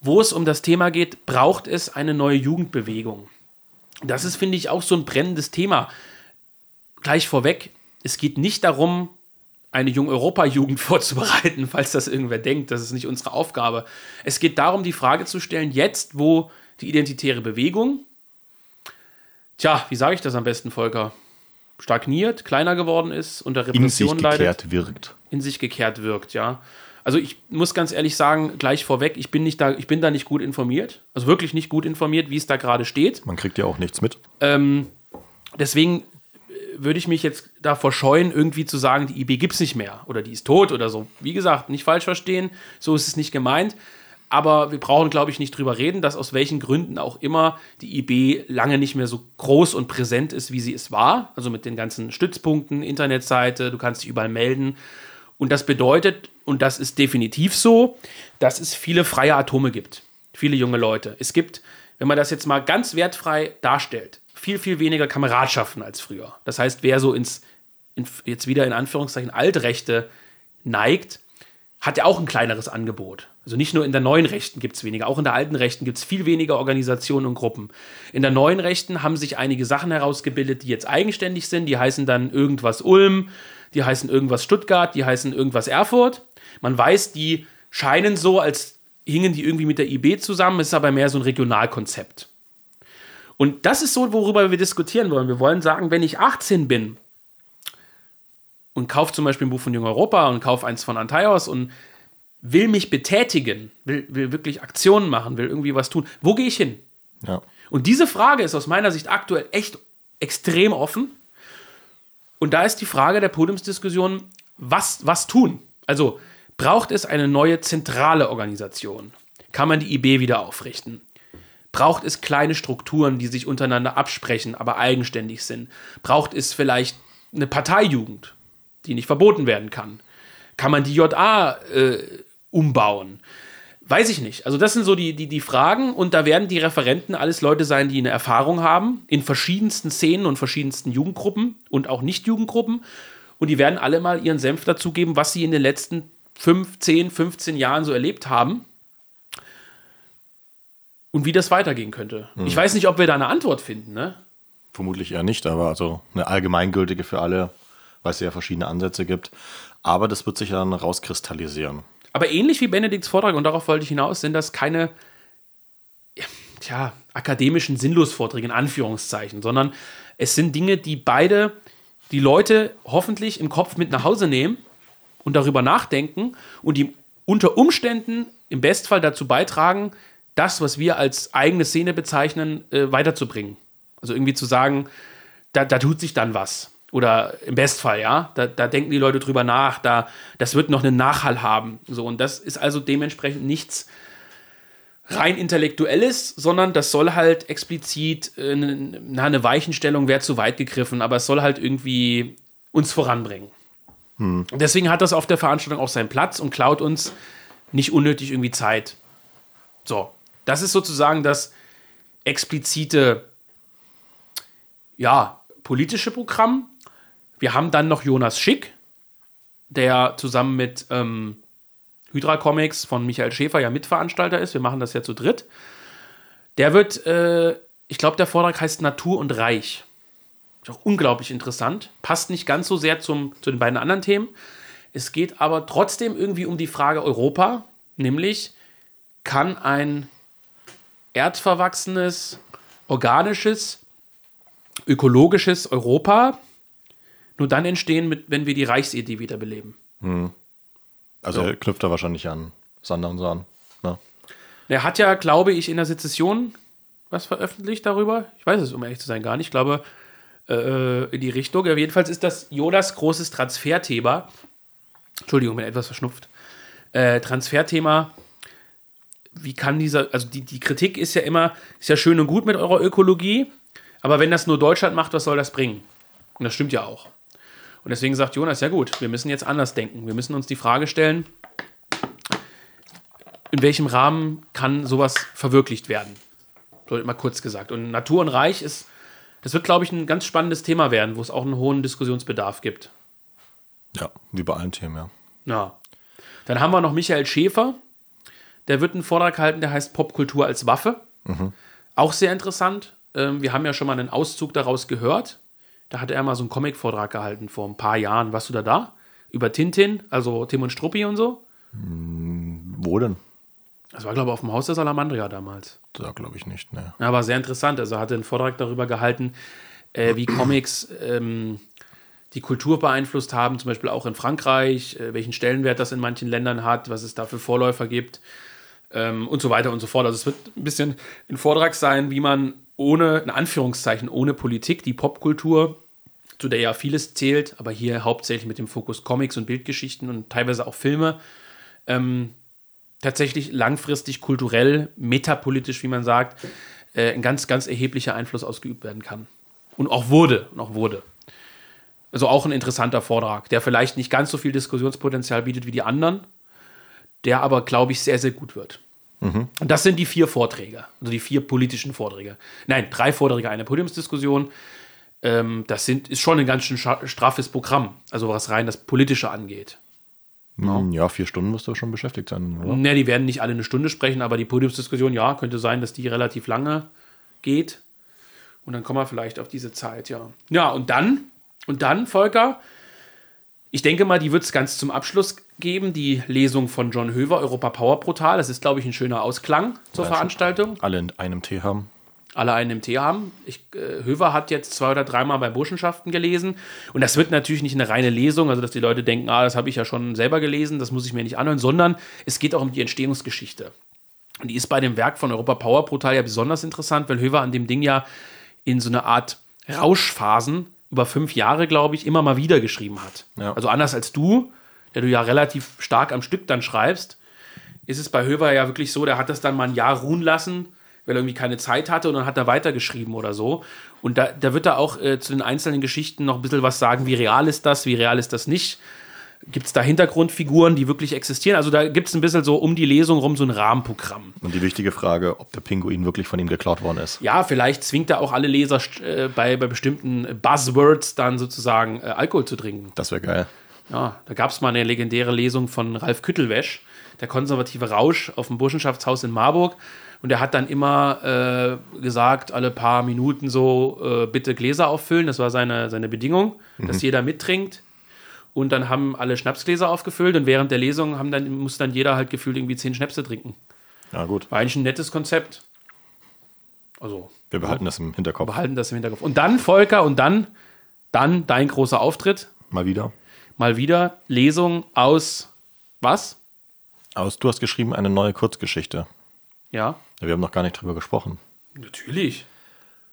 Wo es um das Thema geht, braucht es eine neue Jugendbewegung. Das ist, finde ich, auch so ein brennendes Thema. Gleich vorweg, es geht nicht darum, eine Jung-Europa-Jugend vorzubereiten, falls das irgendwer denkt. Das ist nicht unsere Aufgabe. Es geht darum, die Frage zu stellen, jetzt, wo die identitäre Bewegung, tja, wie sage ich das am besten, Volker? Stagniert, kleiner geworden ist, unter In sich Repression leidet gekehrt wirkt. in sich gekehrt wirkt, ja. Also ich muss ganz ehrlich sagen, gleich vorweg, ich bin nicht da, ich bin da nicht gut informiert, also wirklich nicht gut informiert, wie es da gerade steht. Man kriegt ja auch nichts mit. Ähm, deswegen äh, würde ich mich jetzt davor scheuen, irgendwie zu sagen, die IB gibt es nicht mehr oder die ist tot oder so. Wie gesagt, nicht falsch verstehen, so ist es nicht gemeint. Aber wir brauchen, glaube ich, nicht drüber reden, dass aus welchen Gründen auch immer die IB lange nicht mehr so groß und präsent ist, wie sie es war. Also mit den ganzen Stützpunkten, Internetseite, du kannst dich überall melden. Und das bedeutet, und das ist definitiv so, dass es viele freie Atome gibt. Viele junge Leute. Es gibt, wenn man das jetzt mal ganz wertfrei darstellt, viel, viel weniger Kameradschaften als früher. Das heißt, wer so ins, in, jetzt wieder in Anführungszeichen, Altrechte neigt, hat ja auch ein kleineres Angebot. Also nicht nur in der neuen Rechten gibt es weniger, auch in der alten Rechten gibt es viel weniger Organisationen und Gruppen. In der neuen Rechten haben sich einige Sachen herausgebildet, die jetzt eigenständig sind. Die heißen dann irgendwas Ulm, die heißen irgendwas Stuttgart, die heißen irgendwas Erfurt. Man weiß, die scheinen so, als hingen die irgendwie mit der IB zusammen, es ist aber mehr so ein Regionalkonzept. Und das ist so, worüber wir diskutieren wollen. Wir wollen sagen, wenn ich 18 bin und kaufe zum Beispiel ein Buch von Jung Europa und kaufe eins von Antaios und will mich betätigen, will, will wirklich Aktionen machen, will irgendwie was tun, wo gehe ich hin? Ja. Und diese Frage ist aus meiner Sicht aktuell echt extrem offen. Und da ist die Frage der Podiumsdiskussion, was, was tun? Also braucht es eine neue zentrale Organisation? Kann man die IB wieder aufrichten? Braucht es kleine Strukturen, die sich untereinander absprechen, aber eigenständig sind? Braucht es vielleicht eine Parteijugend, die nicht verboten werden kann? Kann man die JA äh, umbauen? Weiß ich nicht. Also, das sind so die, die, die Fragen und da werden die Referenten alles Leute sein, die eine Erfahrung haben in verschiedensten Szenen und verschiedensten Jugendgruppen und auch Nicht-Jugendgruppen. Und die werden alle mal ihren Senf dazugeben, was sie in den letzten 5, 10, 15 Jahren so erlebt haben und wie das weitergehen könnte. Hm. Ich weiß nicht, ob wir da eine Antwort finden, ne? Vermutlich eher nicht, aber also eine allgemeingültige für alle, weil es ja verschiedene Ansätze gibt. Aber das wird sich dann rauskristallisieren. Aber ähnlich wie Benedikts Vortrag, und darauf wollte ich hinaus, sind das keine ja, tja, akademischen Sinnlosvorträge in Anführungszeichen, sondern es sind Dinge, die beide die Leute hoffentlich im Kopf mit nach Hause nehmen und darüber nachdenken und die unter Umständen im Bestfall dazu beitragen, das, was wir als eigene Szene bezeichnen, äh, weiterzubringen. Also irgendwie zu sagen, da, da tut sich dann was. Oder im Bestfall, ja, da, da denken die Leute drüber nach, da, das wird noch einen Nachhall haben. So, und das ist also dementsprechend nichts rein Intellektuelles, sondern das soll halt explizit äh, na, eine Weichenstellung wäre zu weit gegriffen, aber es soll halt irgendwie uns voranbringen. Hm. Deswegen hat das auf der Veranstaltung auch seinen Platz und klaut uns nicht unnötig irgendwie Zeit. So, das ist sozusagen das explizite, ja, politische Programm. Wir haben dann noch Jonas Schick, der zusammen mit ähm, Hydra Comics von Michael Schäfer ja Mitveranstalter ist. Wir machen das ja zu dritt. Der wird, äh, ich glaube, der Vortrag heißt Natur und Reich. Ist auch unglaublich interessant. Passt nicht ganz so sehr zum, zu den beiden anderen Themen. Es geht aber trotzdem irgendwie um die Frage Europa, nämlich kann ein erdverwachsenes, organisches, ökologisches Europa nur dann entstehen, mit, wenn wir die Reichsidee wiederbeleben. Hm. Also so. er knüpft da wahrscheinlich an Sander und Sahn. Ne? Er hat ja, glaube ich, in der Sezession was veröffentlicht darüber. Ich weiß es, um ehrlich zu sein, gar nicht. Ich glaube, äh, in die Richtung. Aber jedenfalls ist das Jonas großes Transferthema. Entschuldigung, bin etwas verschnupft. Äh, Transferthema. Wie kann dieser, also die, die Kritik ist ja immer, ist ja schön und gut mit eurer Ökologie, aber wenn das nur Deutschland macht, was soll das bringen? Und das stimmt ja auch. Und deswegen sagt Jonas, ja gut, wir müssen jetzt anders denken. Wir müssen uns die Frage stellen, in welchem Rahmen kann sowas verwirklicht werden? So mal kurz gesagt. Und Natur und Reich ist, das wird, glaube ich, ein ganz spannendes Thema werden, wo es auch einen hohen Diskussionsbedarf gibt. Ja, wie bei allen Themen, ja. Ja. Dann haben wir noch Michael Schäfer. Der wird einen Vortrag halten, der heißt Popkultur als Waffe. Mhm. Auch sehr interessant. Ähm, wir haben ja schon mal einen Auszug daraus gehört. Da hat er mal so einen Comic-Vortrag gehalten vor ein paar Jahren. Warst du da da? Über Tintin, also Tim und Struppi und so? Hm, wo denn? Das war, glaube ich, auf dem Haus der Salamandria damals. Da glaube ich nicht, ne. Ja, war sehr interessant. Also er hatte einen Vortrag darüber gehalten, äh, wie Comics ähm, die Kultur beeinflusst haben, zum Beispiel auch in Frankreich, äh, welchen Stellenwert das in manchen Ländern hat, was es da für Vorläufer gibt ähm, und so weiter und so fort. Also es wird ein bisschen ein Vortrag sein, wie man ohne, in Anführungszeichen, ohne Politik die Popkultur, zu der ja vieles zählt, aber hier hauptsächlich mit dem Fokus Comics und Bildgeschichten und teilweise auch Filme, ähm, tatsächlich langfristig kulturell, metapolitisch, wie man sagt, äh, ein ganz, ganz erheblicher Einfluss ausgeübt werden kann. Und auch wurde, und auch wurde. Also auch ein interessanter Vortrag, der vielleicht nicht ganz so viel Diskussionspotenzial bietet wie die anderen, der aber, glaube ich, sehr, sehr gut wird. Mhm. Und das sind die vier Vorträge, also die vier politischen Vorträge. Nein, drei Vorträge, eine Podiumsdiskussion. Ähm, das sind, ist schon ein ganz schön straffes Programm, also was rein das Politische angeht. No? Ja, vier Stunden musst du schon beschäftigt sein, oder? Ne, die werden nicht alle eine Stunde sprechen, aber die Podiumsdiskussion, ja, könnte sein, dass die relativ lange geht. Und dann kommen wir vielleicht auf diese Zeit, ja. Ja, und dann, und dann, Volker, ich denke mal, die wird es ganz zum Abschluss geben, die Lesung von John Höver, Europa Power Portal. Das ist, glaube ich, ein schöner Ausklang zur ja, Veranstaltung. Alle in einem Tee haben. Alle einen im Tee haben. Ich, äh, Höver hat jetzt zwei oder dreimal bei Burschenschaften gelesen. Und das wird natürlich nicht eine reine Lesung, also dass die Leute denken, ah, das habe ich ja schon selber gelesen, das muss ich mir nicht anhören, sondern es geht auch um die Entstehungsgeschichte. Und die ist bei dem Werk von Europa Power Brutal ja besonders interessant, weil Höver an dem Ding ja in so eine Art Rauschphasen über fünf Jahre, glaube ich, immer mal wieder geschrieben hat. Ja. Also anders als du, der du ja relativ stark am Stück dann schreibst, ist es bei Höver ja wirklich so, der hat das dann mal ein Jahr ruhen lassen, weil er irgendwie keine Zeit hatte und dann hat er weitergeschrieben oder so. Und da, da wird er auch äh, zu den einzelnen Geschichten noch ein bisschen was sagen, wie real ist das, wie real ist das nicht. Gibt es da Hintergrundfiguren, die wirklich existieren? Also da gibt es ein bisschen so um die Lesung rum so ein Rahmenprogramm. Und die wichtige Frage, ob der Pinguin wirklich von ihm geklaut worden ist. Ja, vielleicht zwingt er auch alle Leser äh, bei, bei bestimmten Buzzwords dann sozusagen äh, Alkohol zu trinken. Das wäre geil. Ja, da gab es mal eine legendäre Lesung von Ralf Küttelwäsch, der konservative Rausch auf dem Burschenschaftshaus in Marburg. Und er hat dann immer äh, gesagt, alle paar Minuten so, äh, bitte Gläser auffüllen. Das war seine, seine Bedingung, dass jeder mittrinkt. Und dann haben alle Schnapsgläser aufgefüllt und während der Lesung haben dann, muss dann jeder halt gefühlt irgendwie zehn Schnäpse trinken. Ja, gut. War eigentlich ein nettes Konzept. Also, Wir behalten das im Hinterkopf. behalten das im Hinterkopf. Und dann, Volker, und dann, dann dein großer Auftritt. Mal wieder. Mal wieder Lesung aus was? Aus, du hast geschrieben eine neue Kurzgeschichte. Ja, Wir haben noch gar nicht drüber gesprochen. natürlich.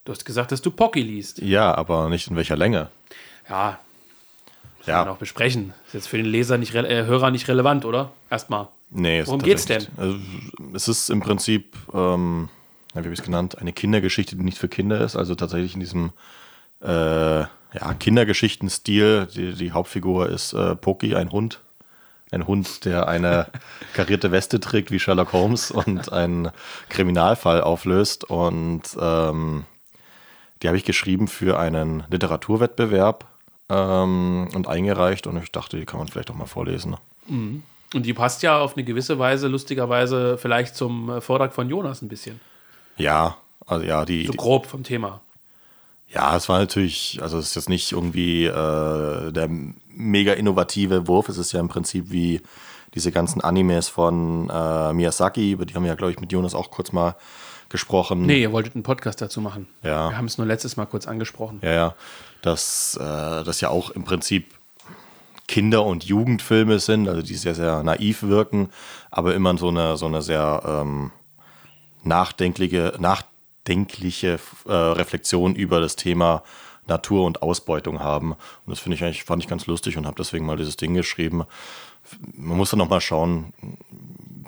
Du hast gesagt, dass du Pocky liest. Ja, aber nicht in welcher Länge. Ja, man Ja, auch besprechen. Ist jetzt für den Leser nicht, äh, Hörer nicht relevant, oder? Erstmal. nee. es ist Worum geht's tatsächlich- Also, es ist im Prinzip, ähm, wie habe ich es genannt, eine Kindergeschichte, die nicht für Kinder ist. Also tatsächlich in diesem äh, ja, Kindergeschichten-Stil. Die, die Hauptfigur ist äh, Poki, ein Hund. Ein Hund, der eine karierte Weste trägt wie Sherlock Holmes und einen Kriminalfall auflöst. Und ähm, die habe ich geschrieben für einen Literaturwettbewerb ähm, und eingereicht. Und ich dachte, die kann man vielleicht auch mal vorlesen. Und die passt ja auf eine gewisse Weise, lustigerweise, vielleicht zum Vortrag von Jonas ein bisschen. Ja, also ja, die, So grob vom Thema. ja, es war natürlich, also es ist jetzt nicht irgendwie äh, der mega innovative Wurf. Es ist ja im Prinzip wie diese ganzen Animes von äh, Miyazaki, über die haben wir ja, glaube ich, mit Jonas auch kurz mal gesprochen. Nee, ihr wolltet einen Podcast dazu machen. Ja. Wir haben es nur letztes Mal kurz angesprochen. Ja, ja. Dass äh, das ja auch im Prinzip Kinder- und Jugendfilme sind, also die sehr, sehr naiv wirken, aber immer so eine, so eine sehr ähm, nachdenkliche, nachdenkliche äh, Reflexion über das Thema Natur und Ausbeutung haben. Und das finde ich eigentlich, fand ich ganz lustig und habe deswegen mal dieses Ding geschrieben. Man muss dann noch mal schauen,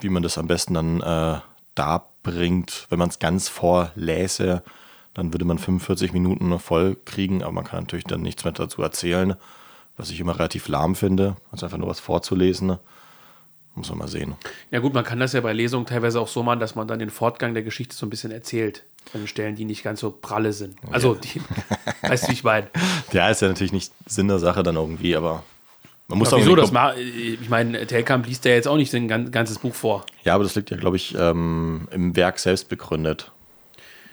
wie man das am besten dann äh, darbringt. Wenn man es ganz vorläse, dann würde man 45 Minuten voll kriegen, aber man kann natürlich dann nichts mehr dazu erzählen, was ich immer relativ lahm finde. Also einfach nur was vorzulesen. Muss man mal sehen. Ja gut, man kann das ja bei Lesungen teilweise auch so machen, dass man dann den Fortgang der Geschichte so ein bisschen erzählt. An Stellen, die nicht ganz so pralle sind. Also, die, weißt du, wie ich meine? Ja, ist ja natürlich nicht Sinn der Sache dann irgendwie, aber man muss auch wieso das Ich meine, Telkamp liest ja jetzt auch nicht ein gan- ganzes Buch vor. Ja, aber das liegt ja, glaube ich, ähm, im Werk selbst begründet.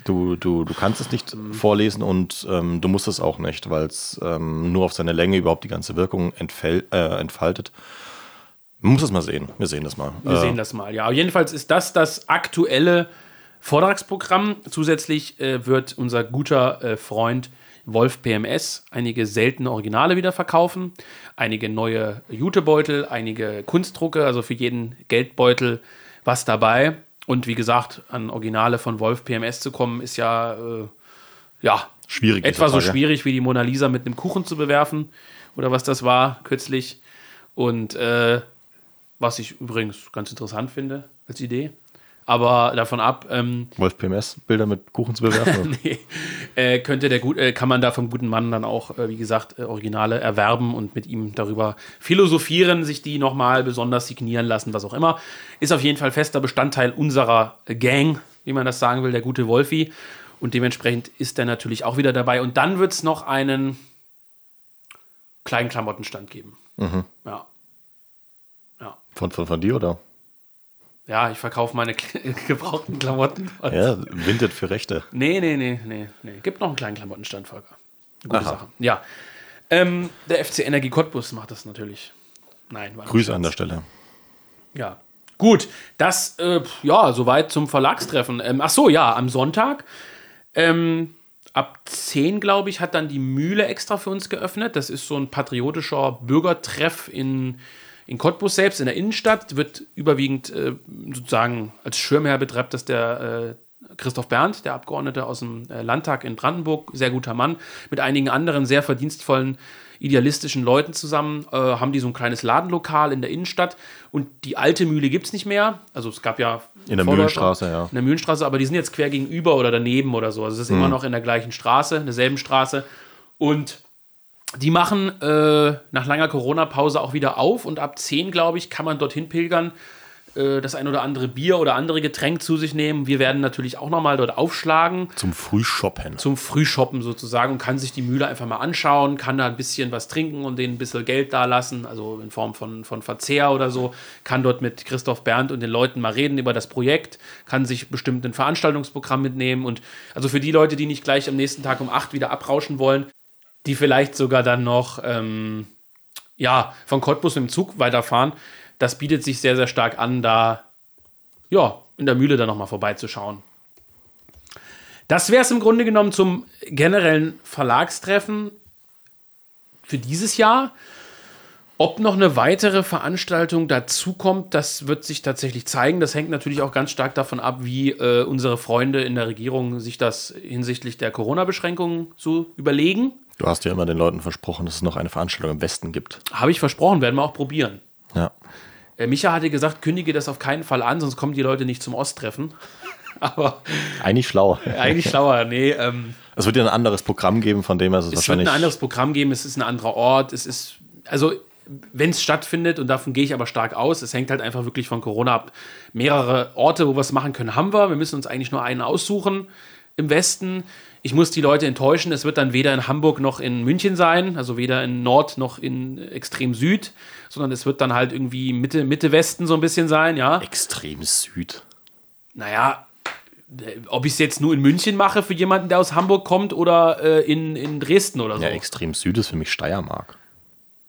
Du, du, du kannst es nicht vorlesen und ähm, du musst es auch nicht, weil es ähm, nur auf seine Länge überhaupt die ganze Wirkung entfäll, äh, entfaltet. Man muss es mal sehen. Wir sehen das mal. Wir Äh, sehen das mal. Ja, aber jedenfalls ist das das aktuelle Vortragsprogramm. Zusätzlich äh, wird unser guter äh, Freund Wolf PMS einige seltene Originale wieder verkaufen, einige neue Jutebeutel, einige Kunstdrucke, also für jeden Geldbeutel was dabei. Und wie gesagt, an Originale von Wolf PMS zu kommen, ist ja, äh, ja Schwierig. etwa so schwierig wie die Mona Lisa mit einem Kuchen zu bewerfen oder was das war kürzlich. Und äh, was ich übrigens ganz interessant finde als Idee. Aber davon ab, ähm, Wolf PMS, Bilder mit Kuchen zu bewerfen. nee, äh, könnte der gut, äh, kann man da vom guten Mann dann auch, äh, wie gesagt, äh, Originale erwerben und mit ihm darüber philosophieren, sich die nochmal besonders signieren lassen, was auch immer. Ist auf jeden Fall fester Bestandteil unserer Gang, wie man das sagen will, der gute Wolfi. Und dementsprechend ist er natürlich auch wieder dabei. Und dann wird es noch einen kleinen Klamottenstand geben. Ja. Ja. Von, von, von dir oder? Ja, ich verkaufe meine gebrauchten Klamotten. Ja, Vinted für Rechte. Nee, nee, nee, nee, nee. Gibt noch einen kleinen Klamottenstand, Volker. Gute Aha. Sache. Ja. Ähm, der FC Energie Cottbus macht das natürlich. Nein, war Grüße an der Stelle. Ja. Gut, das, äh, ja, soweit zum Verlagstreffen. Ähm, ach so, ja, am Sonntag Ähm, ab 10, glaube ich, hat dann die Mühle extra für uns geöffnet. Das ist so ein patriotischer Bürgertreff in, in Cottbus selbst, in der Innenstadt. Wird überwiegend äh, sozusagen als Schirmherr betreibt das der äh, Christoph Berndt, der Abgeordnete aus dem äh, Landtag in Brandenburg, sehr guter Mann, mit einigen anderen sehr verdienstvollen idealistischen Leuten zusammen, äh, haben die so ein kleines Ladenlokal in der Innenstadt und die alte Mühle gibt es nicht mehr. Also es gab ja In der Mühlenstraße, ja. In der Mühlenstraße, aber die sind jetzt quer gegenüber oder daneben oder so. Also es ist immer noch in der gleichen Straße, in derselben Straße. Und die machen äh, nach langer Corona-Pause auch wieder auf und ab 10, glaube ich, kann man dorthin pilgern, äh, das ein oder andere Bier oder andere Getränk zu sich nehmen. Wir werden natürlich auch nochmal dort aufschlagen Zum Frühshoppen. zum Frühshoppen sozusagen und kann sich die Mühle einfach mal anschauen, kann da ein bisschen was trinken und denen ein bisschen Geld da lassen, also in Form von, von Verzehr oder so, kann dort mit Christoph Berndt und den Leuten mal reden über das Projekt, kann sich bestimmt ein Veranstaltungsprogramm mitnehmen und also für die Leute, die nicht gleich am nächsten Tag um 8 wieder abrauschen wollen, die vielleicht sogar dann noch ähm, ja, von Cottbus mit dem Zug weiterfahren, das bietet sich sehr, sehr stark an, da ja, in der Mühle dann nochmal vorbeizuschauen. Das wäre es im Grunde genommen zum generellen Verlagstreffen für dieses Jahr. Ob noch eine weitere Veranstaltung dazukommt, das wird sich tatsächlich zeigen. Das hängt natürlich auch ganz stark davon ab, wie äh, unsere Freunde in der Regierung sich das hinsichtlich der Corona-Beschränkungen so überlegen. Du hast ja immer den Leuten versprochen, dass es noch eine Veranstaltung im Westen gibt. Habe ich versprochen, werden wir auch probieren. Ja. Äh, Micha hatte gesagt, kündige das auf keinen Fall an, sonst kommen die Leute nicht zum Osttreffen. Aber Eigentlich schlau. eigentlich schlauer. Nee, ähm, Es wird ja ein anderes Programm geben, von dem her ist es, es wird wahrscheinlich. ein anderes Programm geben, es ist ein anderer Ort, es ist, also wenn es stattfindet, und davon gehe ich aber stark aus, es hängt halt einfach wirklich von Corona ab. Mehrere Orte, wo wir es machen können, haben wir. Wir müssen uns eigentlich nur einen aussuchen im Westen. Ich muss die Leute enttäuschen, es wird dann weder in Hamburg noch in München sein, also weder in Nord noch in extrem Süd, sondern es wird dann halt irgendwie Mitte, Mitte Westen so ein bisschen sein, ja. extrem Süd. Naja, ob ich es jetzt nur in München mache für jemanden, der aus Hamburg kommt oder äh, in, in Dresden oder so. Ja, extrem Süd ist für mich Steiermark.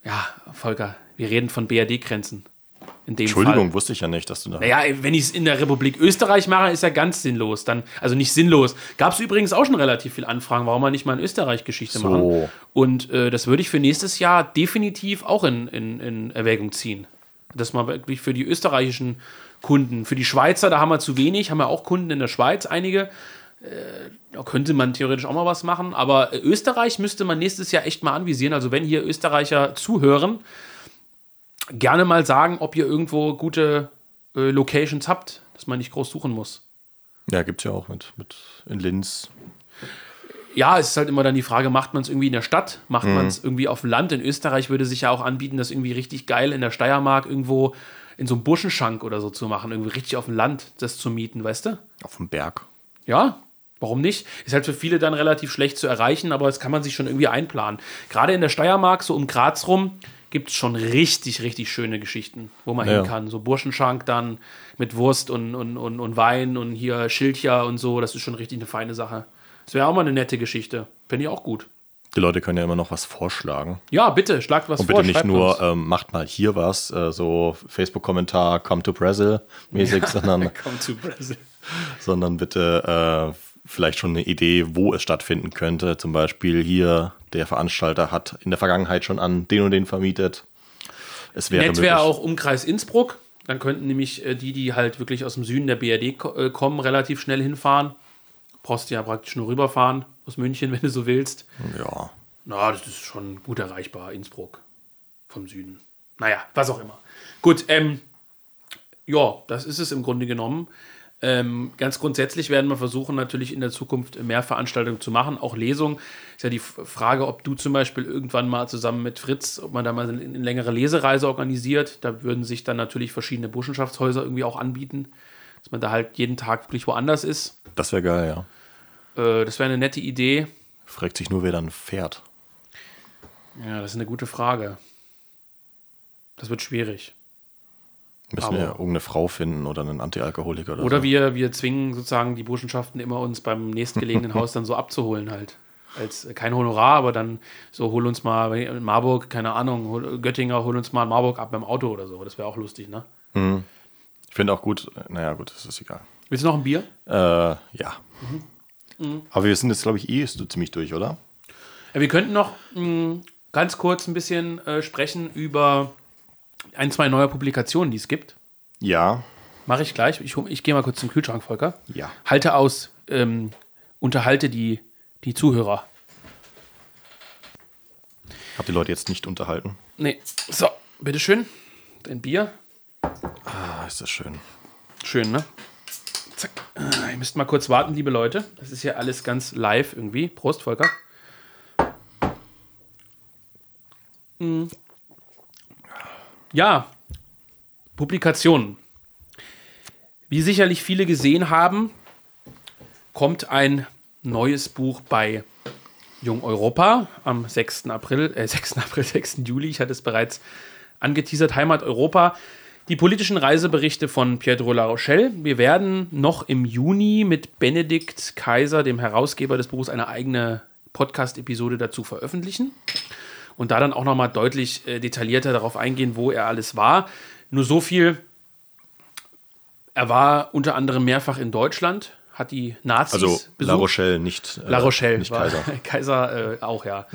Ja, Volker, wir reden von BRD-Grenzen. Entschuldigung, Fall. wusste ich ja nicht, dass du da. Naja, wenn ich es in der Republik Österreich mache, ist ja ganz sinnlos. Dann, also nicht sinnlos. Gab es übrigens auch schon relativ viele Anfragen, warum man nicht mal in Österreich Geschichte So. machen. Und äh, das würde ich für nächstes Jahr definitiv auch in, in, in Erwägung ziehen. Das mal wirklich für die österreichischen Kunden. Für die Schweizer, da haben wir zu wenig, haben wir auch Kunden in der Schweiz, einige. Äh, Da könnte man theoretisch auch mal was machen, aber Österreich müsste man nächstes Jahr echt mal anvisieren. Also wenn hier Österreicher zuhören, gerne mal sagen, ob ihr irgendwo gute äh, Locations habt, dass man nicht groß suchen muss. Ja, gibt's ja auch mit, mit in Linz. Ja, es ist halt immer dann die Frage, macht man es irgendwie in der Stadt, macht man es irgendwie auf dem Land? In Österreich würde sich ja auch anbieten, das irgendwie richtig geil in der Steiermark irgendwo in so einem Buschenschank oder so zu machen, irgendwie richtig auf dem Land das zu mieten, weißt du? Auf dem Berg. Ja, warum nicht? Ist halt für viele dann relativ schlecht zu erreichen, aber das kann man sich schon irgendwie einplanen. Gerade in der Steiermark, so um Graz rum, gibt es schon richtig, richtig schöne Geschichten, wo man Ja. hin kann. So Burschenschank dann mit Wurst und, und, und, und Wein und hier Schildcher und so, das ist schon richtig eine feine Sache. Das wäre auch mal eine nette Geschichte. Fände ich auch gut. Die Leute können ja immer noch was vorschlagen. Ja, bitte, schlagt was Und vor. bitte nicht schreibt nur, ähm, macht mal hier was, äh, so Facebook-Kommentar, come to Brazil mäßig, sondern, Come to Brazil. sondern bitte äh, vielleicht schon eine Idee, wo es stattfinden könnte. Zum Beispiel hier, der Veranstalter hat in der Vergangenheit schon an den und den vermietet. Es wäre Nett wäre auch Umkreis Innsbruck. Dann könnten nämlich äh, die, die halt wirklich aus dem Süden der BRD äh, kommen, relativ schnell hinfahren. Brauchst du ja praktisch nur rüberfahren aus München, wenn du so willst. Ja, Na, das ist schon gut erreichbar, Innsbruck vom Süden. Naja, was auch immer. Gut, ähm, ja, das ist es im Grunde genommen. Ähm, ganz grundsätzlich werden wir versuchen, natürlich in der Zukunft mehr Veranstaltungen zu machen, auch Lesungen. Ist ja die Frage, ob du zum Beispiel irgendwann mal zusammen mit Fritz, ob man da mal eine, eine längere Lesereise organisiert. Da würden sich dann natürlich verschiedene Burschenschaftshäuser irgendwie auch anbieten, dass man da halt jeden Tag wirklich woanders ist. das wäre geil, ja. Äh, das wäre eine nette Idee. Fragt sich nur, wer dann fährt. Ja, das ist eine gute Frage. Das wird schwierig. Müssen wir Aber- irgendeine Frau finden oder einen Antialkoholiker oder, Oder so. wir, wir zwingen sozusagen die Burschenschaften immer uns beim nächstgelegenen Haus dann so abzuholen halt. Als äh, kein Honorar, aber dann so hol uns mal in Marburg, keine Ahnung, hol, Göttinger, hol uns mal in Marburg ab beim Auto oder so. Das wäre auch lustig, ne? Ich finde auch gut, naja, gut, das ist egal. Willst du noch ein Bier? Äh, ja. Aber wir sind jetzt, glaube ich, eh so ziemlich durch, oder? Ja, wir könnten noch mh, ganz kurz ein bisschen äh, sprechen über ein, zwei neue Publikationen, die es gibt. Ja. Mache ich gleich. Ich, ich gehe mal kurz zum Kühlschrank, Volker. Ja. Halte aus. Ähm, unterhalte die, die Zuhörer. Hab die Leute jetzt nicht unterhalten. Nee. So, bitteschön. Dein Bier. Ah, ist das schön. Schön, ne? Zack. Ah, Ihr müsst mal kurz warten, liebe Leute. Das ist ja alles ganz live irgendwie. Prost, Volker. Mm. Ja, Publikationen. Wie sicherlich viele gesehen haben, kommt ein neues Buch bei Jung Europa am 6. April, äh, 6. April, 6. Juli. Ich hatte es bereits angeteasert. Heimat Europa. Die politischen Reiseberichte von Pietro La Rochelle. Wir werden noch im Juni mit Benedikt Kaiser, dem Herausgeber des Buches, eine eigene Podcast-Episode dazu veröffentlichen und da dann auch nochmal deutlich äh, detaillierter darauf eingehen, wo er alles war. Nur so viel. Er war unter anderem mehrfach in Deutschland, hat die Nazis Also besucht. La Rochelle, nicht, äh, La Rochelle, nicht war, Kaiser. Kaiser äh, auch, ja.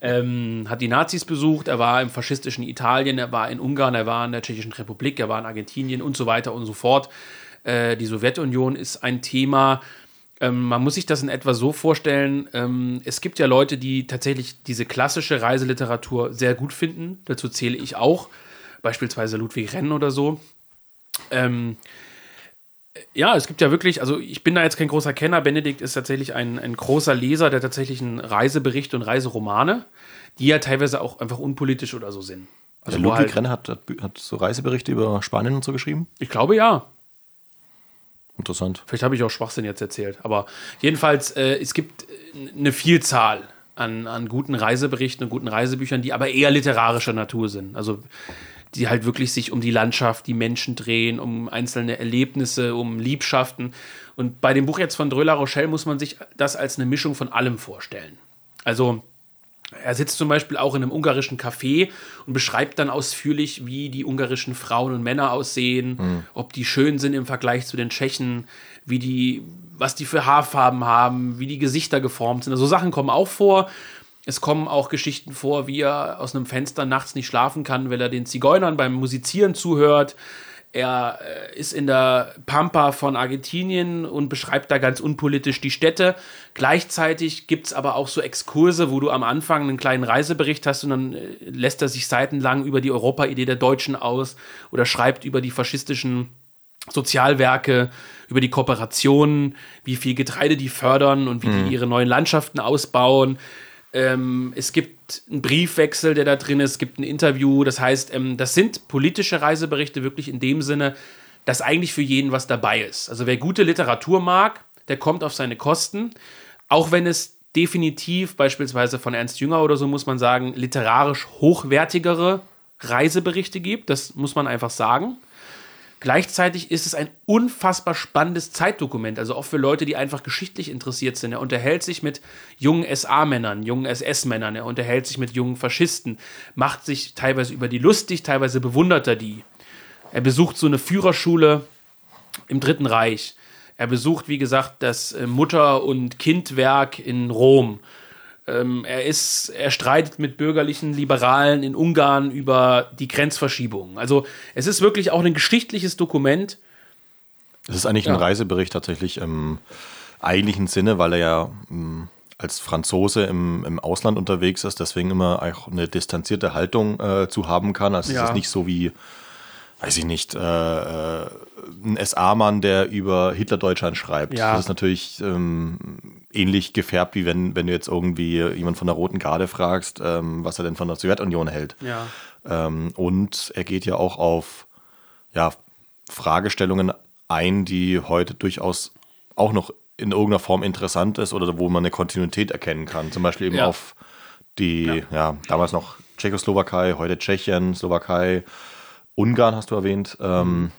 ähm, hat die Nazis besucht, er war im faschistischen Italien, er war in Ungarn, er war in der Tschechischen Republik, er war in Argentinien und so weiter und so fort. Äh, die Sowjetunion ist ein Thema. Ähm, man muss sich das in etwa so vorstellen, ähm, es gibt ja Leute, die tatsächlich diese klassische Reiseliteratur sehr gut finden. Dazu zähle ich auch, beispielsweise Ludwig Renn oder so. Ähm, ja, es gibt ja wirklich, also ich bin da jetzt kein großer Kenner. Benedikt ist tatsächlich ein, ein großer Leser der tatsächlichen Reiseberichte und Reiseromane, die ja teilweise auch einfach unpolitisch oder so sind. Also wo Ludwig halt, Renner hat, hat, hat so Reiseberichte über Spanien und so geschrieben. ich glaube ja. Interessant. Vielleicht habe ich auch Schwachsinn jetzt erzählt. Aber jedenfalls, äh, es gibt äh, eine Vielzahl an, an guten Reiseberichten und guten Reisebüchern, die aber eher literarischer Natur sind. Also die halt wirklich sich um die Landschaft, die Menschen drehen, um einzelne Erlebnisse, um Liebschaften. Und bei dem Buch jetzt von Dreux La Rochelle muss man sich das als eine Mischung von allem vorstellen. Also er sitzt zum Beispiel auch in einem ungarischen Café und beschreibt dann ausführlich, wie die ungarischen Frauen und Männer aussehen, ob die schön sind im Vergleich zu den Tschechen, wie die, was die für Haarfarben haben, wie die Gesichter geformt sind. Also Sachen kommen auch vor. Es kommen auch Geschichten vor, wie er aus einem Fenster nachts nicht schlafen kann, weil er den Zigeunern beim Musizieren zuhört. Er äh, ist in der Pampa von Argentinien und beschreibt da ganz unpolitisch die Städte. Gleichzeitig gibt es aber auch so Exkurse, wo du am Anfang einen kleinen Reisebericht hast und dann äh, lässt er sich seitenlang über die Europa-Idee der Deutschen aus oder schreibt über die faschistischen Sozialwerke, über die Kooperationen, wie viel Getreide die fördern und wie die ihre neuen Landschaften ausbauen. Ähm, es gibt einen Briefwechsel, der da drin ist, es gibt ein Interview. Das heißt, ähm, das sind politische Reiseberichte wirklich in dem Sinne, dass eigentlich für jeden was dabei ist. Also wer gute Literatur mag, der kommt auf seine Kosten. Auch wenn es definitiv beispielsweise von Ernst Jünger oder so, muss man sagen, literarisch hochwertigere Reiseberichte gibt. Das muss man einfach sagen. Gleichzeitig ist es ein unfassbar spannendes Zeitdokument, also auch für Leute, die einfach geschichtlich interessiert sind. Er unterhält sich mit jungen SA-Männern, jungen SS-Männern, er unterhält sich mit jungen Faschisten, macht sich teilweise über die lustig, teilweise bewundert er die. Er besucht so eine Führerschule im Dritten Reich. Er besucht, wie gesagt, das äh, Mutter- und Kindwerk in Rom. Ähm, er, ist, er streitet mit bürgerlichen Liberalen in Ungarn über die Grenzverschiebung. Also es ist wirklich auch ein geschichtliches Dokument. Das ist eigentlich Ja. ein Reisebericht tatsächlich im eigentlichen Sinne, weil er ja ähm, als Franzose im, im Ausland unterwegs ist, deswegen immer auch eine distanzierte Haltung äh, zu haben kann. Also es Ja. ist nicht so wie, weiß ich nicht, äh, äh, ein SA-Mann, der über Hitler-Deutschland schreibt. Ja. Das ist natürlich ähm, ähnlich gefärbt, wie wenn, wenn du jetzt irgendwie jemand von der Roten Garde fragst, ähm, was er denn von der Sowjetunion hält. Ja. Ähm, und er geht ja auch auf ja, Fragestellungen ein, die heute durchaus auch noch in irgendeiner Form interessant ist oder wo man eine Kontinuität erkennen kann. Zum Beispiel eben Ja. auf die, ja. damals noch Tschechoslowakei, heute Tschechien, Slowakei, Ungarn hast du erwähnt, ähm,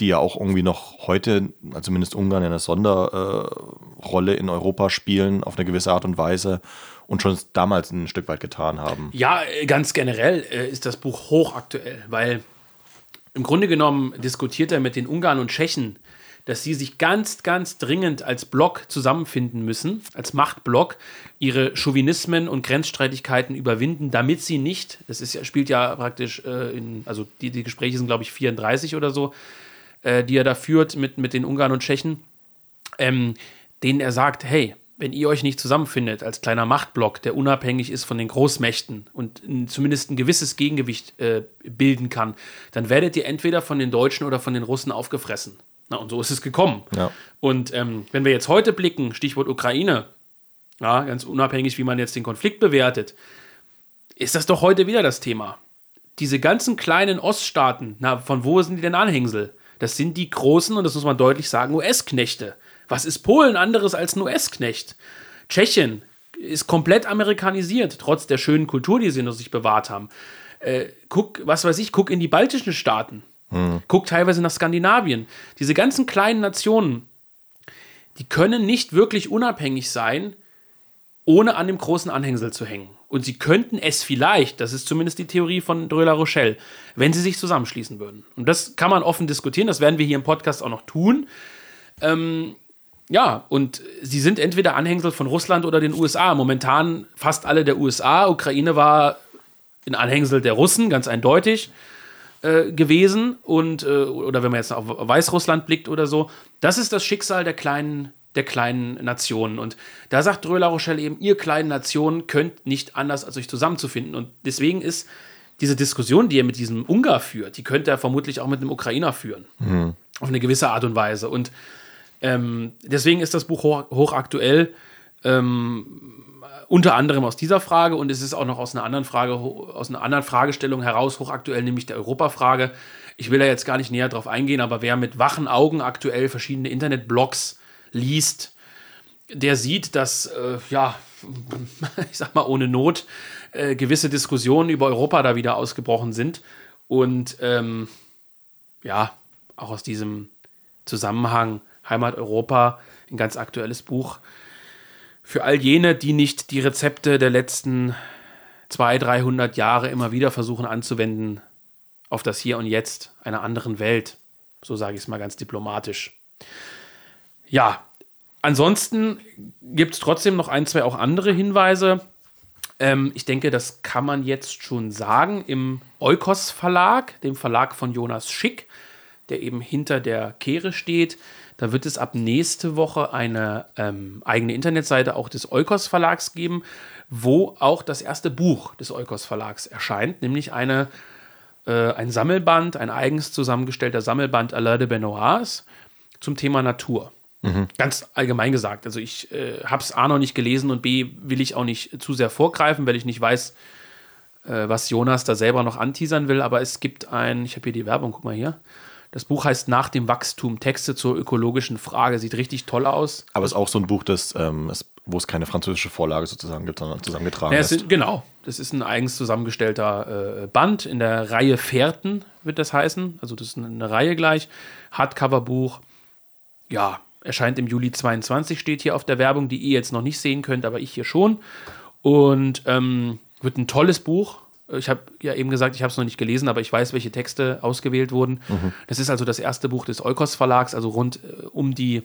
die ja auch irgendwie noch heute, also zumindest Ungarn, eine Sonderrolle äh, in Europa spielen, auf eine gewisse Art und Weise und schon damals ein Stück weit getan haben. Ja, ganz generell äh, ist das Buch hochaktuell, weil im Grunde genommen diskutiert er mit den Ungarn und Tschechen, dass sie sich ganz, ganz dringend als Block zusammenfinden müssen, als Machtblock, ihre Chauvinismen und Grenzstreitigkeiten überwinden, damit sie nicht, das ist spielt ja praktisch äh, in, also die, die Gespräche sind, glaube ich, 34 oder so, äh, die er da führt mit, mit den Ungarn und Tschechen, ähm, denen er sagt, hey, wenn ihr euch nicht zusammenfindet als kleiner Machtblock, der unabhängig ist von den Großmächten und zumindest ein gewisses Gegengewicht äh, bilden kann, dann werdet ihr entweder von den Deutschen oder von den Russen aufgefressen. Na, und so ist es gekommen. Ja. Und ähm, wenn wir jetzt heute blicken, Stichwort Ukraine, ja, ganz unabhängig, wie man jetzt den Konflikt bewertet, ist das doch heute wieder das Thema. Diese ganzen kleinen Oststaaten, na, von wo sind die denn Anhängsel? Das sind die großen, und das muss man deutlich sagen, US-Knechte. Was ist Polen anderes als ein US-Knecht? Tschechien ist komplett amerikanisiert, trotz der schönen Kultur, die sie noch sich bewahrt haben. Äh, guck, was weiß ich, guck in die baltischen Staaten. Hm. Guck teilweise nach Skandinavien. Diese ganzen kleinen Nationen, die können nicht wirklich unabhängig sein, ohne an dem großen Anhängsel zu hängen. Und sie könnten es vielleicht, das ist zumindest die Theorie von Dröla Rochelle, wenn sie sich zusammenschließen würden. Und das kann man offen diskutieren, das werden wir hier im Podcast auch noch tun. Ähm, ja, und sie sind entweder Anhängsel von Russland oder den USA. Momentan fast alle der USA. Ukraine war ein Anhängsel der Russen, ganz eindeutig äh, gewesen. Und, äh, oder wenn man jetzt auf Weißrussland blickt oder so. Das ist das Schicksal der kleinen, der kleinen Nationen. Und da sagt Dröla Rochelle eben, ihr kleinen Nationen könnt nicht anders, als euch zusammenzufinden. Und deswegen ist diese Diskussion, die er mit diesem Ungar führt, die könnte er vermutlich auch mit einem Ukrainer führen. Mhm. Auf eine gewisse Art und Weise. Und ähm, deswegen ist das Buch hoch, hochaktuell. Ähm, unter anderem aus dieser Frage und es ist auch noch aus einer anderen Frage, aus einer anderen Fragestellung heraus hochaktuell, nämlich der Europafrage. Ich will da jetzt gar nicht näher drauf eingehen, aber wer mit wachen Augen aktuell verschiedene Internetblogs liest, der sieht, dass, äh, ja, ich sag mal ohne Not, äh, gewisse Diskussionen über Europa da wieder ausgebrochen sind. Und ähm, ja, auch aus diesem Zusammenhang Heimat Europa, ein ganz aktuelles Buch. Für all jene, die nicht die Rezepte der letzten 200, 300 Jahre immer wieder versuchen anzuwenden auf das Hier und Jetzt einer anderen Welt. So sage ich es mal ganz diplomatisch. Ja, ansonsten gibt es trotzdem noch ein, zwei auch andere Hinweise. Ähm, ich denke, das kann man jetzt schon sagen. Im Eukos Verlag, dem Verlag von Jonas Schick, der eben hinter der Kehre steht, da wird es ab nächste Woche eine ähm, eigene Internetseite auch des Eukos Verlags geben, wo auch das erste Buch des Eukos Verlags erscheint, nämlich eine, äh, ein Sammelband, ein eigens zusammengestellter Sammelband Alain de Benoits zum Thema Natur. Mhm. Ganz allgemein gesagt. Also ich äh, habe es A noch nicht gelesen und B will ich auch nicht zu sehr vorgreifen, weil ich nicht weiß, äh, was Jonas da selber noch anteasern will. Aber es gibt ein, ich habe hier die Werbung, guck mal hier. Das Buch heißt Nach dem Wachstum, Texte zur ökologischen Frage. Sieht richtig toll aus. Aber es ist auch so ein Buch, das, ähm, es, wo es keine französische Vorlage sozusagen gibt, sondern zusammengetragen ja, ist. Sind, genau. Das ist ein eigens zusammengestellter äh, Band in der Reihe Fährten, wird das heißen. Also das ist eine, eine Reihe gleich. Hardcover-Buch. Ja, erscheint im Juli 22, steht hier auf der Werbung, die ihr jetzt noch nicht sehen könnt, aber ich hier schon. Und ähm, wird ein tolles Buch ich habe ja eben gesagt, ich habe es noch nicht gelesen, aber ich weiß, welche Texte ausgewählt wurden. Mhm. Das ist also das erste Buch des Eukos Verlags, also rund äh, um die